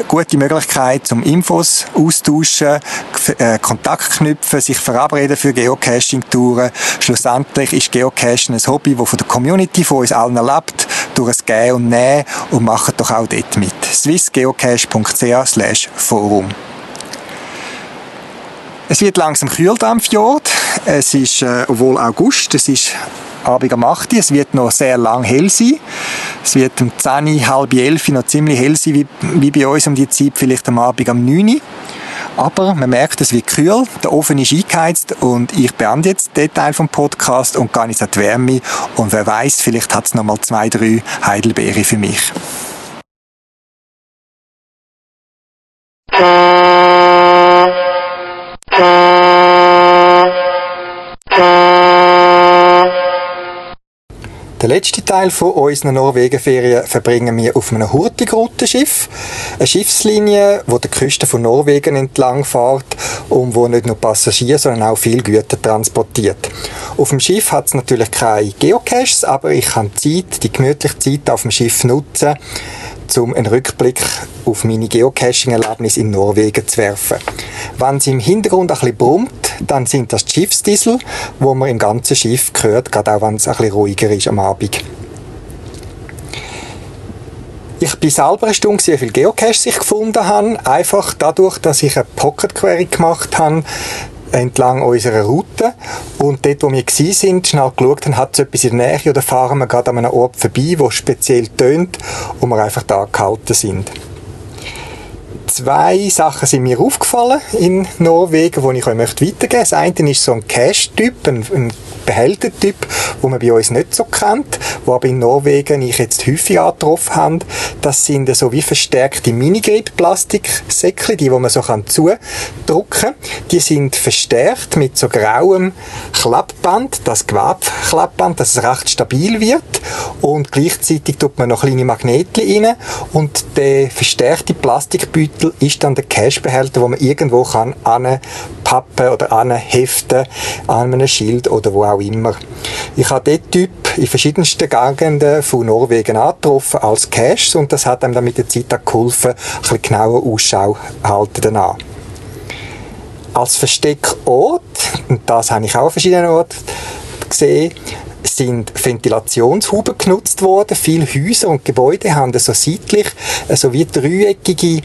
Speaker 1: gute Möglichkeit, um Infos austauschen, äh, Kontakt knüpfen, sich verabreden für Geocaching-Touren. Schlussendlich ist Geocaching ein Hobby, das von der Community von uns allen erlebt, durch ein Gehen und Nehmen und macht doch auch dort mit. swissgeocache.ch forum es wird langsam Kühldampfjahr. Es ist, äh, obwohl August, es ist Abend um 8 Uhr. Es wird noch sehr lang hell sein. Es wird um 10, halb 11 noch ziemlich hell sein, wie, wie bei uns um die Zeit, vielleicht am Abend um 9 Uhr. Aber man merkt, es wird kühl, der Ofen ist eingeheizt und ich beende jetzt den Teil vom Podcast und gehe jetzt an die Wärme und wer weiß, vielleicht hat es noch mal zwei, drei Heidelbeere für mich. Den letzten Teil von unseren Norwegenferien verbringen wir auf einem Hurtigrutenschiff. Eine Schiffslinie, die die Küste von Norwegen entlang fährt und wo nicht nur Passagiere, sondern auch viel Güter transportiert. Auf dem Schiff hat es natürlich keine Geocaches, aber ich kann die Zeit, die gemütliche Zeit auf dem Schiff nutzen, um einen Rückblick auf meine Geocaching-Erlebnisse in Norwegen zu werfen. Wenn es im Hintergrund ein bisschen brummt, dann sind das die Schiffsdiesel, wo man im ganzen Schiff hört, gerade auch wenn es ein bisschen ruhiger ist am Abend. Ich bin selber erstaunt, wie viele Geocaches ich gefunden habe. Einfach dadurch, dass ich eine Pocket Query gemacht habe, entlang unserer Route. Und dort, wo wir waren, schnell geschaut haben, hat es etwas in der Nähe oder fahren wir gerade an einem Ort vorbei, wo speziell tönt und wir einfach da gehalten sind. Zwei Sachen sind mir aufgefallen in Norwegen, die ich euch weitergeben möchte. Das eine ist so ein Cash-Typ, ein, ein Behältertyp, den man bei uns nicht so kennt, wo aber in Norwegen ich jetzt häufig angetroffen habe. Das sind so wie verstärkte Minigrip-Plastiksäckchen, die, die man so kann zudrücken kann. Die sind verstärkt mit so grauem Klappband, das Gewebklappband, dass es recht stabil wird und gleichzeitig tut man noch kleine Magnete rein und der verstärkte Plastikbeutel ist dann der Cashbehälter, wo man irgendwo kann anpappen oder anheften an einem Schild oder wo auch immer. Ich habe diesen Typ in verschiedensten Gegenden von Norwegen angetroffen als Cache und das hat einem dann mit der Zeit auch geholfen, ein bisschen genauer Ausschau halten danach. Als Versteckort, und das habe ich auch an verschiedenen Orten gesehen, sind Ventilationshuben genutzt worden. Viele Häuser und Gebäude haben so seitlich so wie dreieckige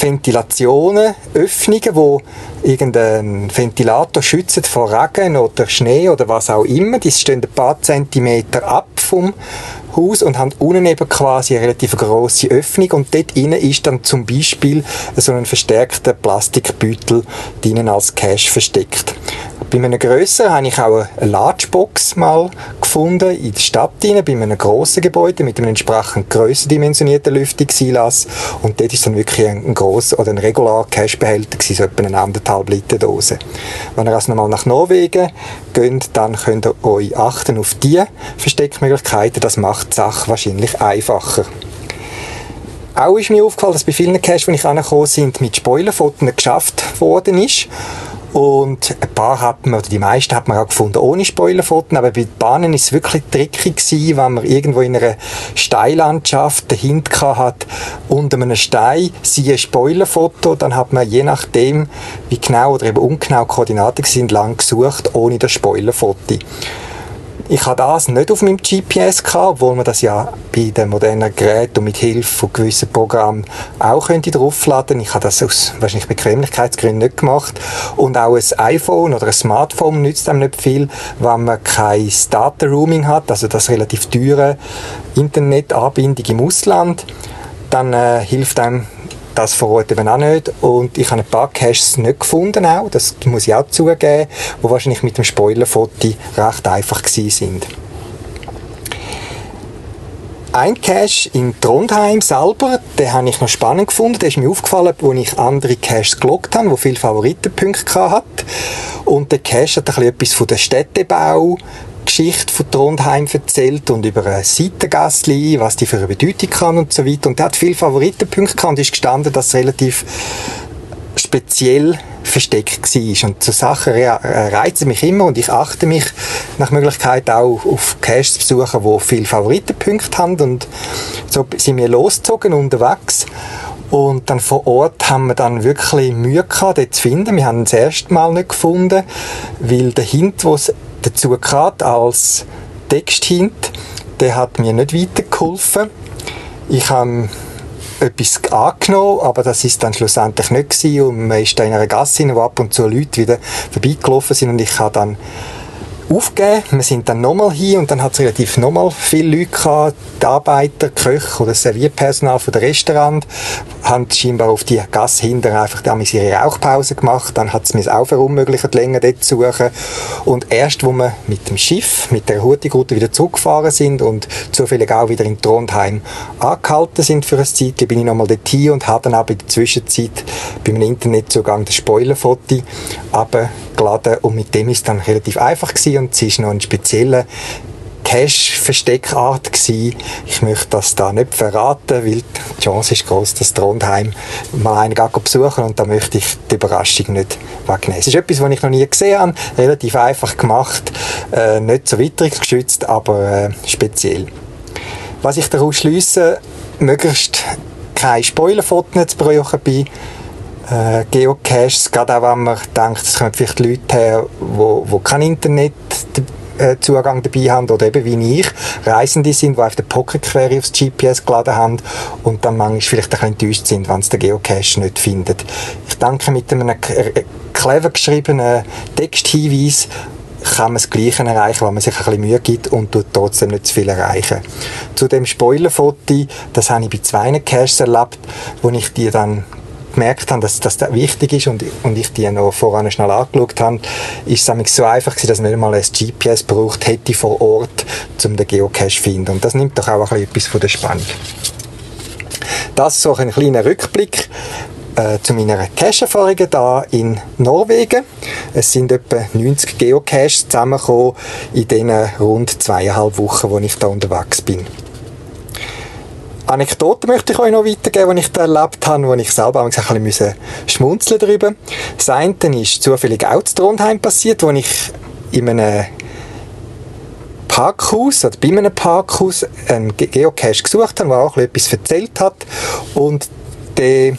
Speaker 1: Ventilationen, Öffnungen, wo irgendein Ventilator schützt vor Regen oder Schnee oder was auch immer. Die stehen ein paar Zentimeter ab vom Haus und haben unten eben quasi eine relativ grosse Öffnung und dort innen ist dann zum Beispiel so ein verstärkter Plastikbeutel drinnen als Cache versteckt. Bei einem grösseren habe ich auch eine Largebox mal gefunden in der Stadt rein, bei einem grossen Gebäude mit einem entsprechend grösser dimensionierten Lüftungseinlass und dort ist dann wirklich ein, grosser oder ein regular Cashbehälter so etwa eine anderthalb Liter Dose. Wenn ihr also nochmal nach Norwegen geht, dann könnt ihr euch achten auf diese Versteckmöglichkeiten, das macht die Sache wahrscheinlich einfacher. Auch ist mir aufgefallen, dass bei vielen Caches, die ich angekommen sind, mit Spoilerfotos geschafft worden ist. Und ein paar hat man, oder die meisten hat man auch gefunden ohne Spoilerfotos, aber bei den Bahnen ist es wirklich tricky gewesen, wenn man irgendwo in einer Steinlandschaft dahinter hat, unter einem Stein, siehe Spoilerfoto, dann hat man je nachdem, wie genau oder eben ungenau Koordinaten sind, lang gesucht, ohne das Spoilerfoto. Ich habe das nicht auf meinem GPS gehabt, obwohl man das ja bei den modernen Geräten und mit Hilfe von gewissen Programmen auch könnte draufladen. Ich habe das aus wahrscheinlich Bequemlichkeitsgründen nicht gemacht. Und auch ein iPhone oder ein Smartphone nützt einem nicht viel, wenn man kein Data Roaming hat, also das relativ teure Internetanbindung im Ausland. Dann äh, hilft einem das vor Ort eben auch nicht. Und ich habe ein paar Caches nicht gefunden auch, das muss ich auch zugeben, die wahrscheinlich mit dem Spoilerfoto recht einfach gewesen sind. Ein Cache in Trondheim selber, den habe ich noch spannend gefunden. Der ist mir aufgefallen, als ich andere Caches geloggt habe, die viele Favoritenpunkte hatten. Und der Cache hat ein bisschen etwas von der Städtebau, Geschichte von Trondheim erzählt und über ein Seitengässli, was die für eine Bedeutung kann und so weiter. Und er hat viele Favoritenpunkte gehabt und ist gestanden, dass es relativ speziell versteckt war. Und so Sachen reizen mich immer und ich achte mich nach Möglichkeit auch auf Caches besuchen, die viele Favoritenpunkte haben. Und so sind wir losgezogen unterwegs. Und dann vor Ort haben wir dann wirklich Mühe gehabt, dort zu finden. Wir haben ihn das erste Mal nicht gefunden, weil der Hint, wo es dazu gehabt als Texthint, der hat mir nicht weitergeholfen. Ich habe etwas angenommen, aber das ist dann schlussendlich nicht gewesen und man ist da in einer Gasse, wo ab und zu Leute wieder vorbeigelaufen sind und ich habe dann aufgegeben. Wir sind dann nochmal hier und dann hat es relativ nochmal viele Leute gehabt, die Arbeiter, Köche oder Servierpersonal von der Restaurant, haben scheinbar auf die Gasse hinter einfach damals ihre Rauchpause gemacht. Dann hat es mir auch verunmöglicht, länger dort zu suchen. Und erst, wo wir mit dem Schiff, mit der Hurtigrute wieder zurückgefahren sind und zufällig auch wieder in Trondheim angehalten sind für eine Zeit, bin ich nochmal dort hier und habe dann auch in der Zwischenzeit beim Internetzugang das Spoilerfoto abgeladen und mit dem ist es dann relativ einfach gewesen und es ist noch ein spezieller Cache-Versteckart gewesen. Ich möchte das da nicht verraten, weil die Chance ist groß, dass Trondheim mal einen geht besuchen und da möchte ich die Überraschung nicht wegnehmen. Es ist etwas, was ich noch nie gesehen habe, relativ einfach gemacht, äh, nicht so witterungsgeschützt, aber äh, speziell. Was ich daraus schließe, möglichst keine Spoilerfotos zu brauchen bei äh, Geocaches, gerade auch wenn man denkt, es kommen vielleicht Leute her, wo, wo kein Internet äh, Zugang dabei haben oder eben wie ich, Reisende sind, die auf der Pocket-Query aufs GPS geladen haben und dann manchmal vielleicht ein bisschen enttäuscht sind, wenn sie den Geocache nicht findet. Ich denke, mit einem äh, clever geschriebenen Texthinweis kann man das Gleiche erreichen, wenn man sich ein bisschen Mühe gibt und tut trotzdem nicht zu viel erreichen. Zu dem Spoilerfoto, das habe ich bei zwei Caches erlebt, wo ich die dann gemerkt habe, dass das wichtig ist und, und ich die noch voran schnell angeschaut habe, ist es so einfach gewesen, dass man nicht mal ein GPS braucht hätte vor Ort, um den Geocache zu finden. Und das nimmt doch auch etwas von der Spannung. Das ist so ein kleiner Rückblick äh, zu meiner Cache-Erfahrungen hier in Norwegen. Es sind etwa 90 Geocaches zusammengekommen in den rund zweieinhalb Wochen, wo ich da unterwegs bin. Anekdoten möchte ich euch noch weitergeben, die ich da erlebt habe, wo ich selber auch ein bisschen schmunzeln darüber. Das eine ist zufällig auch zu Trondheim passiert, wo ich in einem Parkhaus, oder bei einem Parkhaus, einen Geocache gesucht habe, der auch etwas erzählt hat. Und der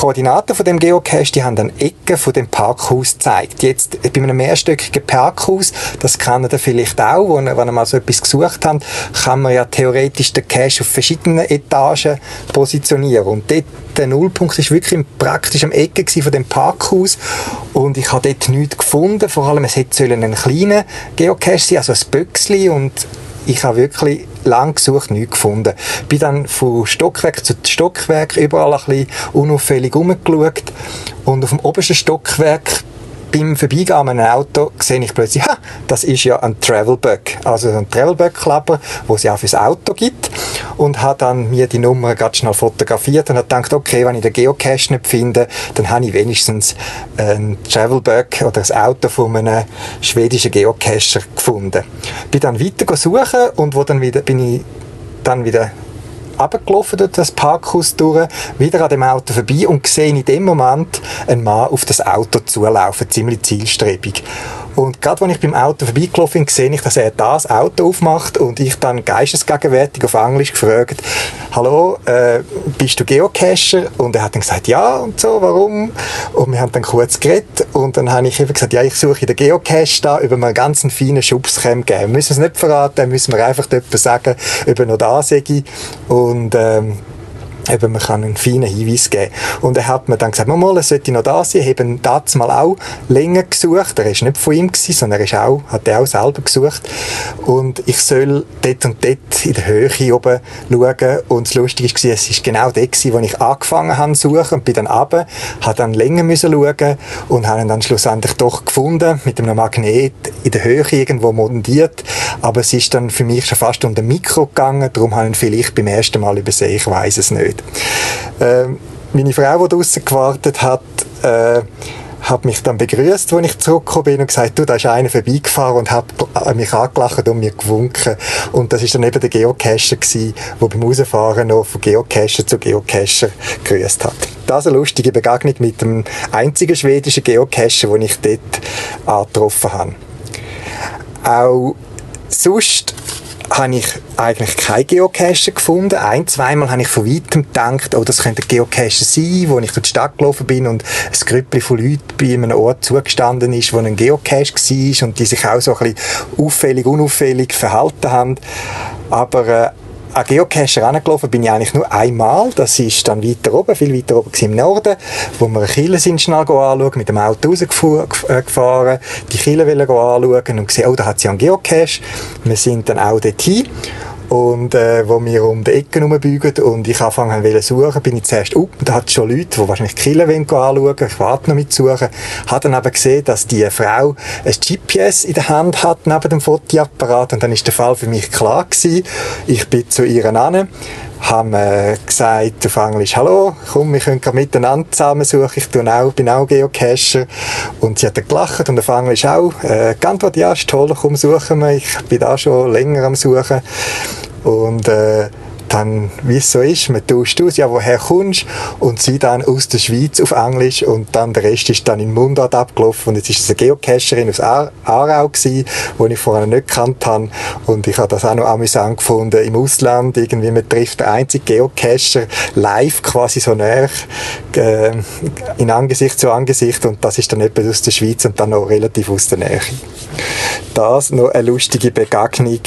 Speaker 1: Koordinaten von dem Geocache, die haben dann Ecken von dem Parkhaus gezeigt. Jetzt bei einem mehrstöckigen Parkhaus, das kann ihr vielleicht auch, wo, wenn ihr mal so etwas gesucht habt, kann man ja theoretisch den Cache auf verschiedenen Etagen positionieren. Und dort, der Nullpunkt ist wirklich praktisch am Ecke von dem Parkhaus und ich habe dort nichts gefunden. Vor allem, es hätte einen kleinen Geocache sein, also ein Böckchen und ich habe wirklich lang gesucht, nichts gefunden. Bin dann von Stockwerk zu Stockwerk überall ein bisschen unauffällig rumgeschaut und auf dem obersten Stockwerk beim Vorbeigehen an einem Auto sehe ich plötzlich, ha, das ist ja ein Travelbug. Also ein Travelbug-Kleber, wo es ja auch fürs Auto gibt. Und habe dann mir die Nummer ganz schnell fotografiert und habe gedacht, okay, wenn ich den Geocache nicht finde, dann habe ich wenigstens ein Travelbug oder ein Auto von einem schwedischen Geocacher gefunden. Bin dann weiter suchen und wo dann wieder, bin ich dann wieder abgelaufen durch das Parkhaus durch, wieder an dem Auto vorbei und sehe in dem Moment einen Mann auf das Auto zulaufen, ziemlich zielstrebig. Und gerade als ich beim Auto vorbeigelaufen bin, sehe ich, dass er das Auto aufmacht und ich dann geistesgegenwärtig auf Englisch gefragt, hallo, äh, bist du Geocacher? Und er hat dann gesagt, ja und so, warum? Und wir haben dann kurz geredet und dann habe ich eben gesagt, ja, ich suche den Geocache da, über einen ganz feinen Schubs geben. Wir müssen es nicht verraten, müssen wir einfach etwas sagen, ob er noch da sei. Und ähm, eben, man kann einen feinen Hinweis geben. Und er hat mir dann gesagt, mal, er sollte noch da sein. Ich habe das mal auch länger gesucht. Er ist nicht von ihm gewesen, sondern er ist auch, hat er auch selber gesucht. Und ich soll dort und dort in der Höhe oben schauen. Und das Lustige war, es war genau dort, wo ich angefangen habe zu suchen und bin dann runter, habe dann länger müssen schauen und habe ihn dann schlussendlich doch gefunden, mit einem Magnet in der Höhe irgendwo montiert. Aber es ist dann für mich schon fast den Mikro gegangen, darum habe ich ihn vielleicht beim ersten Mal übersehen, ich weiß es nicht. Ähm, meine Frau, die draußen gewartet hat, äh, hat mich dann begrüßt, als ich zurückgekommen bin und gesagt, du, da ist einer vorbeigefahren und hat mich angelacht und mir gewunken. Und das ist dann eben der Geocacher gewesen, der beim Rausfahren noch von Geocacher zu Geocacher gegrüßt hat. Das ist eine lustige Begegnung mit dem einzigen schwedischen Geocacher, den ich dort angetroffen habe. Auch sonst habe ich eigentlich kein Geocache gefunden. Ein, zweimal habe ich von weitem gedacht, oh, das könnte ein Geocache sein, wo ich durch die Stadt gelaufen bin und ein Grüppli von Leuten bei einem Ort zugestanden ist, wo ein Geocache war und die sich auch so ein bisschen auffällig, unauffällig verhalten haben. Aber äh, an Geocacher angelaufen bin ich eigentlich nur einmal. Das ist dann weiter oben, viel weiter oben im Norden, wo wir Kille sind schnell anschauen, mit dem Auto rausgefahren, die Kille anschauen und gesehen, oh, da hat sie einen Geocache. Wir sind dann auch dorthin und äh, wo wir um die Ecke herumbügen und ich anfangen zu suchen, bin ich zuerst up. Da hat schon Leute, die wahrscheinlich die Killer anschauen ich warte noch mit suchen, habe dann aber gesehen, dass die Frau ein GPS in der Hand hat neben dem Fotoapparat. Und dann ist der Fall für mich klar gewesen. Ich bin zu ihr an haben äh, gesagt auf Englisch, hallo, komm, wir können miteinander zusammen suchen, ich bin auch, bin auch Geocacher. Und sie hat dann gelacht und auf Englisch auch äh, geantwortet, ja, ist toll, komm, suchen wir, ich bin da schon länger am Suchen. Und äh, dann, wie es so ist, man tauscht aus, ja, woher kommst und sie dann aus der Schweiz auf Englisch und dann der Rest ist dann in Mundart abgelaufen und jetzt ist es eine Geocacherin aus Aarau gewesen, die ich vorher nicht gekannt habe und ich habe das auch noch amüsant gefunden, im Ausland irgendwie, man trifft den einzigen Geocacher live quasi so näher äh, in Angesicht zu Angesicht und das ist dann jemand aus der Schweiz und dann noch relativ aus der Nähe. Das noch eine lustige Begegnung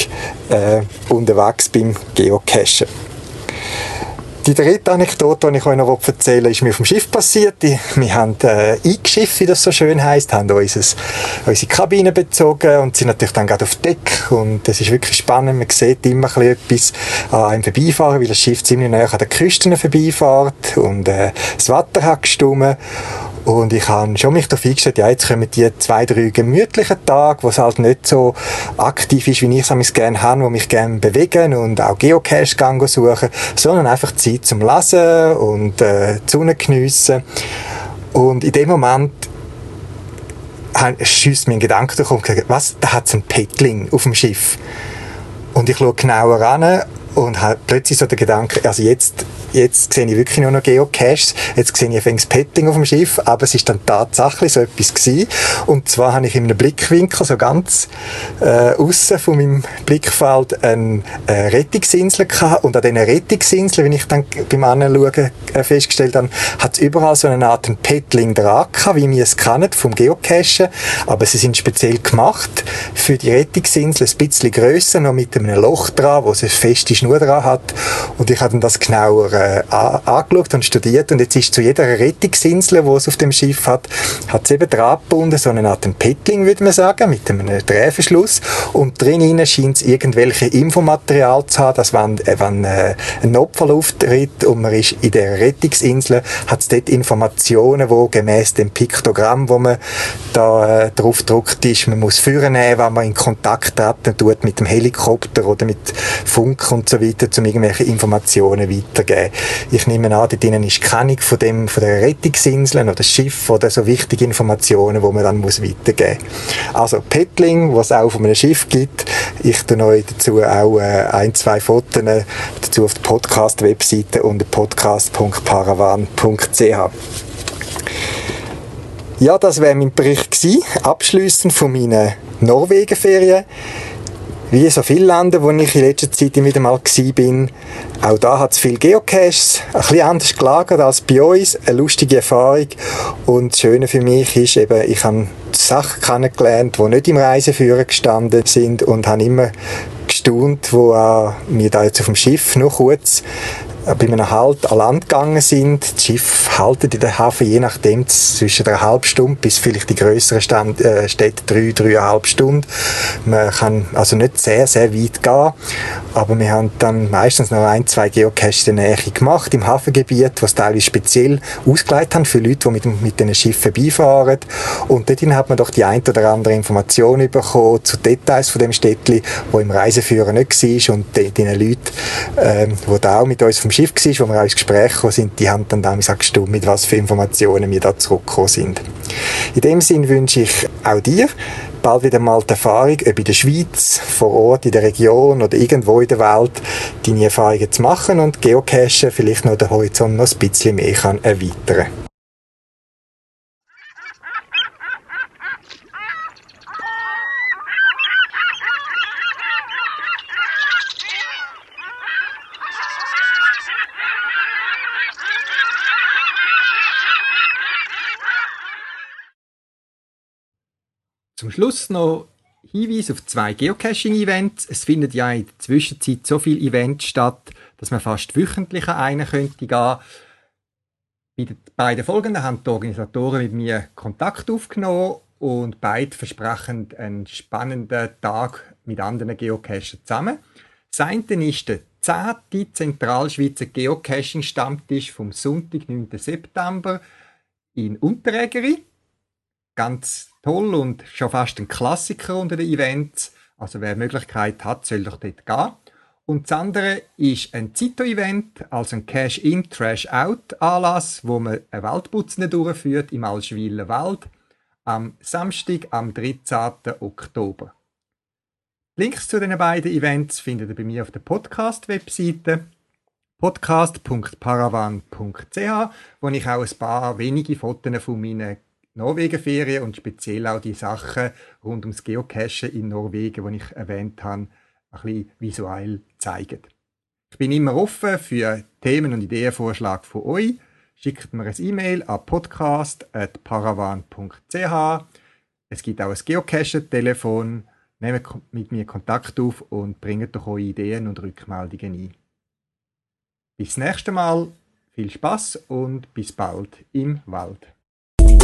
Speaker 1: äh, unterwegs beim Geocachen. Die dritte Anekdote, die ich euch noch erzählen will, ist mir auf dem Schiff passiert. Wir haben äh, eingeschifft, wie das so schön heisst, haben unseres, unsere Kabine bezogen und sind natürlich dann gerade auf Deck. Und das ist wirklich spannend. Man sieht immer ein etwas an einem Vorbeifahren, weil das Schiff ziemlich näher an den Küsten vorbeifährt und äh, das Wetter hat gestummen. Und ich habe schon mich darauf eingestellt, ja, jetzt kommen die zwei, drei gemütlichen Tage, wo es halt nicht so aktiv ist, wie ich es gerne habe, wo mich gerne bewegen und auch Geocache gehen suchen, sondern einfach Zeit zum Lesen und äh, die Sonne geniessen. Und in dem Moment schießt mir ein Gedanke durch und gesagt, was, da hat es ein Petling auf dem Schiff. Und ich schaue genauer an und habe plötzlich so den Gedanken, also jetzt jetzt sehe ich wirklich nur noch Geocaches, jetzt sehe ich ein Petting auf dem Schiff, aber es ist dann tatsächlich so etwas gewesen. Und zwar habe ich in einem Blickwinkel, so ganz äh, außen von meinem Blickfeld, eine äh, Rettungsinsel gehabt. Und an diesen Rettungsinseln, wenn ich dann beim Anschauen äh, festgestellt habe, hat es überall so eine Art Petling dran gehabt, wie wir es kennen vom Geocachen. Aber sie sind speziell gemacht für die Rettungsinsel, ein bisschen grösser, noch mit einem Loch dran, wo es eine feste Schnur dran hat. Und ich habe das genauer äh, angeschaut und studiert und jetzt ist zu jeder Rettungsinsel, wo es auf dem Schiff hat, hat es eben dran so eine Art Petling, würde man sagen, mit einem Drehverschluss und drinnen scheint es irgendwelche Infomaterial zu haben, dass wenn, äh, wenn äh, ein Opfer auftritt und man ist in der Rettungsinsel, hat es dort Informationen, wo gemäß dem Piktogramm, wo man da äh, drauf gedruckt ist, man muss führen wenn man in Kontakt treten tut mit dem Helikopter oder mit Funk und so weiter, um irgendwelche Informationen weiterzugeben. Ich nehme an, dort drinnen ist keine von dem, von der Rettungsinseln oder Schiff oder so wichtige Informationen, die man dann muss weitergeben. Also Petling, was auch von einem Schiff gibt. Ich tue euch dazu auch äh, ein, zwei Fotos dazu auf der Podcast-Webseite unter podcast.paravan.ch. Ja, das wäre mein Bericht gewesen, abschließend von meinen Norwegen-Ferien. Wie so viele Länder, wo ich in letzter Zeit wieder mal bin, auch da hat es viele Geocaches, ein bisschen anders gelagert als bei uns, eine lustige Erfahrung. Und das Schöne für mich ist eben, ich habe Sachen kennengelernt, die nicht im Reiseführer gestanden sind und habe immer gestaunt, wo äh, wir da jetzt auf dem Schiff noch kurz bei einem Halt an Land gegangen sind. Das Schiff halten in der Hafen je nachdem zwischen einer halben Stunde bis vielleicht die größeren Stand, äh, Städte drei, dreieinhalb Stunden. Man kann also nicht sehr, sehr weit gehen, aber wir haben dann meistens noch ein, zwei Geocaches in der Nähe gemacht, im Hafengebiet, was teilweise speziell ausgeleitet haben für Leute, die mit, mit diesen Schiffen vorbeifahren. Und dort hat man doch die ein oder andere Information bekommen zu Details von dem Städtli, wo im Reiseführer nicht war und den, den Leuten, ähm, die da auch mit uns vom Schiff war, wo wir auch ins Gespräch gekommen sind, die haben dann auch gestimmt, mit was für Informationen wir da zurückgekommen sind. In dem Sinn wünsche ich auch dir bald wieder mal die Erfahrung, ob in der Schweiz, vor Ort, in der Region oder irgendwo in der Welt, deine Erfahrungen zu machen und Geocachen vielleicht noch den Horizont noch ein bisschen mehr kann erweitern kann.
Speaker 2: Zum Schluss noch Hinweis auf zwei Geocaching-Events. Es findet ja in der Zwischenzeit so viele Events statt, dass man fast wöchentlich an einen könnte gehen. Bei den beiden folgenden haben die Organisatoren mit mir Kontakt aufgenommen und beide versprechen einen spannenden Tag mit anderen Geocachern zusammen. Eine ist der 10. Zentralschweizer Geocaching-Stammtisch vom Sonntag, 9. September in Unterägeri. Ganz toll und schon fast ein Klassiker unter den Events. Also wer Möglichkeit hat, soll doch dort gehen. Und das andere ist ein Zito-Event, also ein Cash-In, Trash-Out-Anlass, wo man ein Waldputzen durchführt im Alschwiler Wald am Samstag, am 13. Oktober. Links zu den beiden Events findet ihr bei mir auf der Podcast-Webseite podcast.paravan.ch, wo ich auch ein paar wenige Fotos von meinen Norwegen-Ferien und speziell auch die Sachen rund ums Geocachen in Norwegen, die ich erwähnt habe, ein bisschen visuell zeigen. Ich bin immer offen für Themen und Ideenvorschläge von euch. Schickt mir ein E-Mail an podcast.paravan.ch. Es gibt auch ein Geocache-Telefon. Nehmt mit mir Kontakt auf und bringt doch eure Ideen und Rückmeldungen ein. Bis zum nächsten Mal, viel Spaß und bis bald im Wald.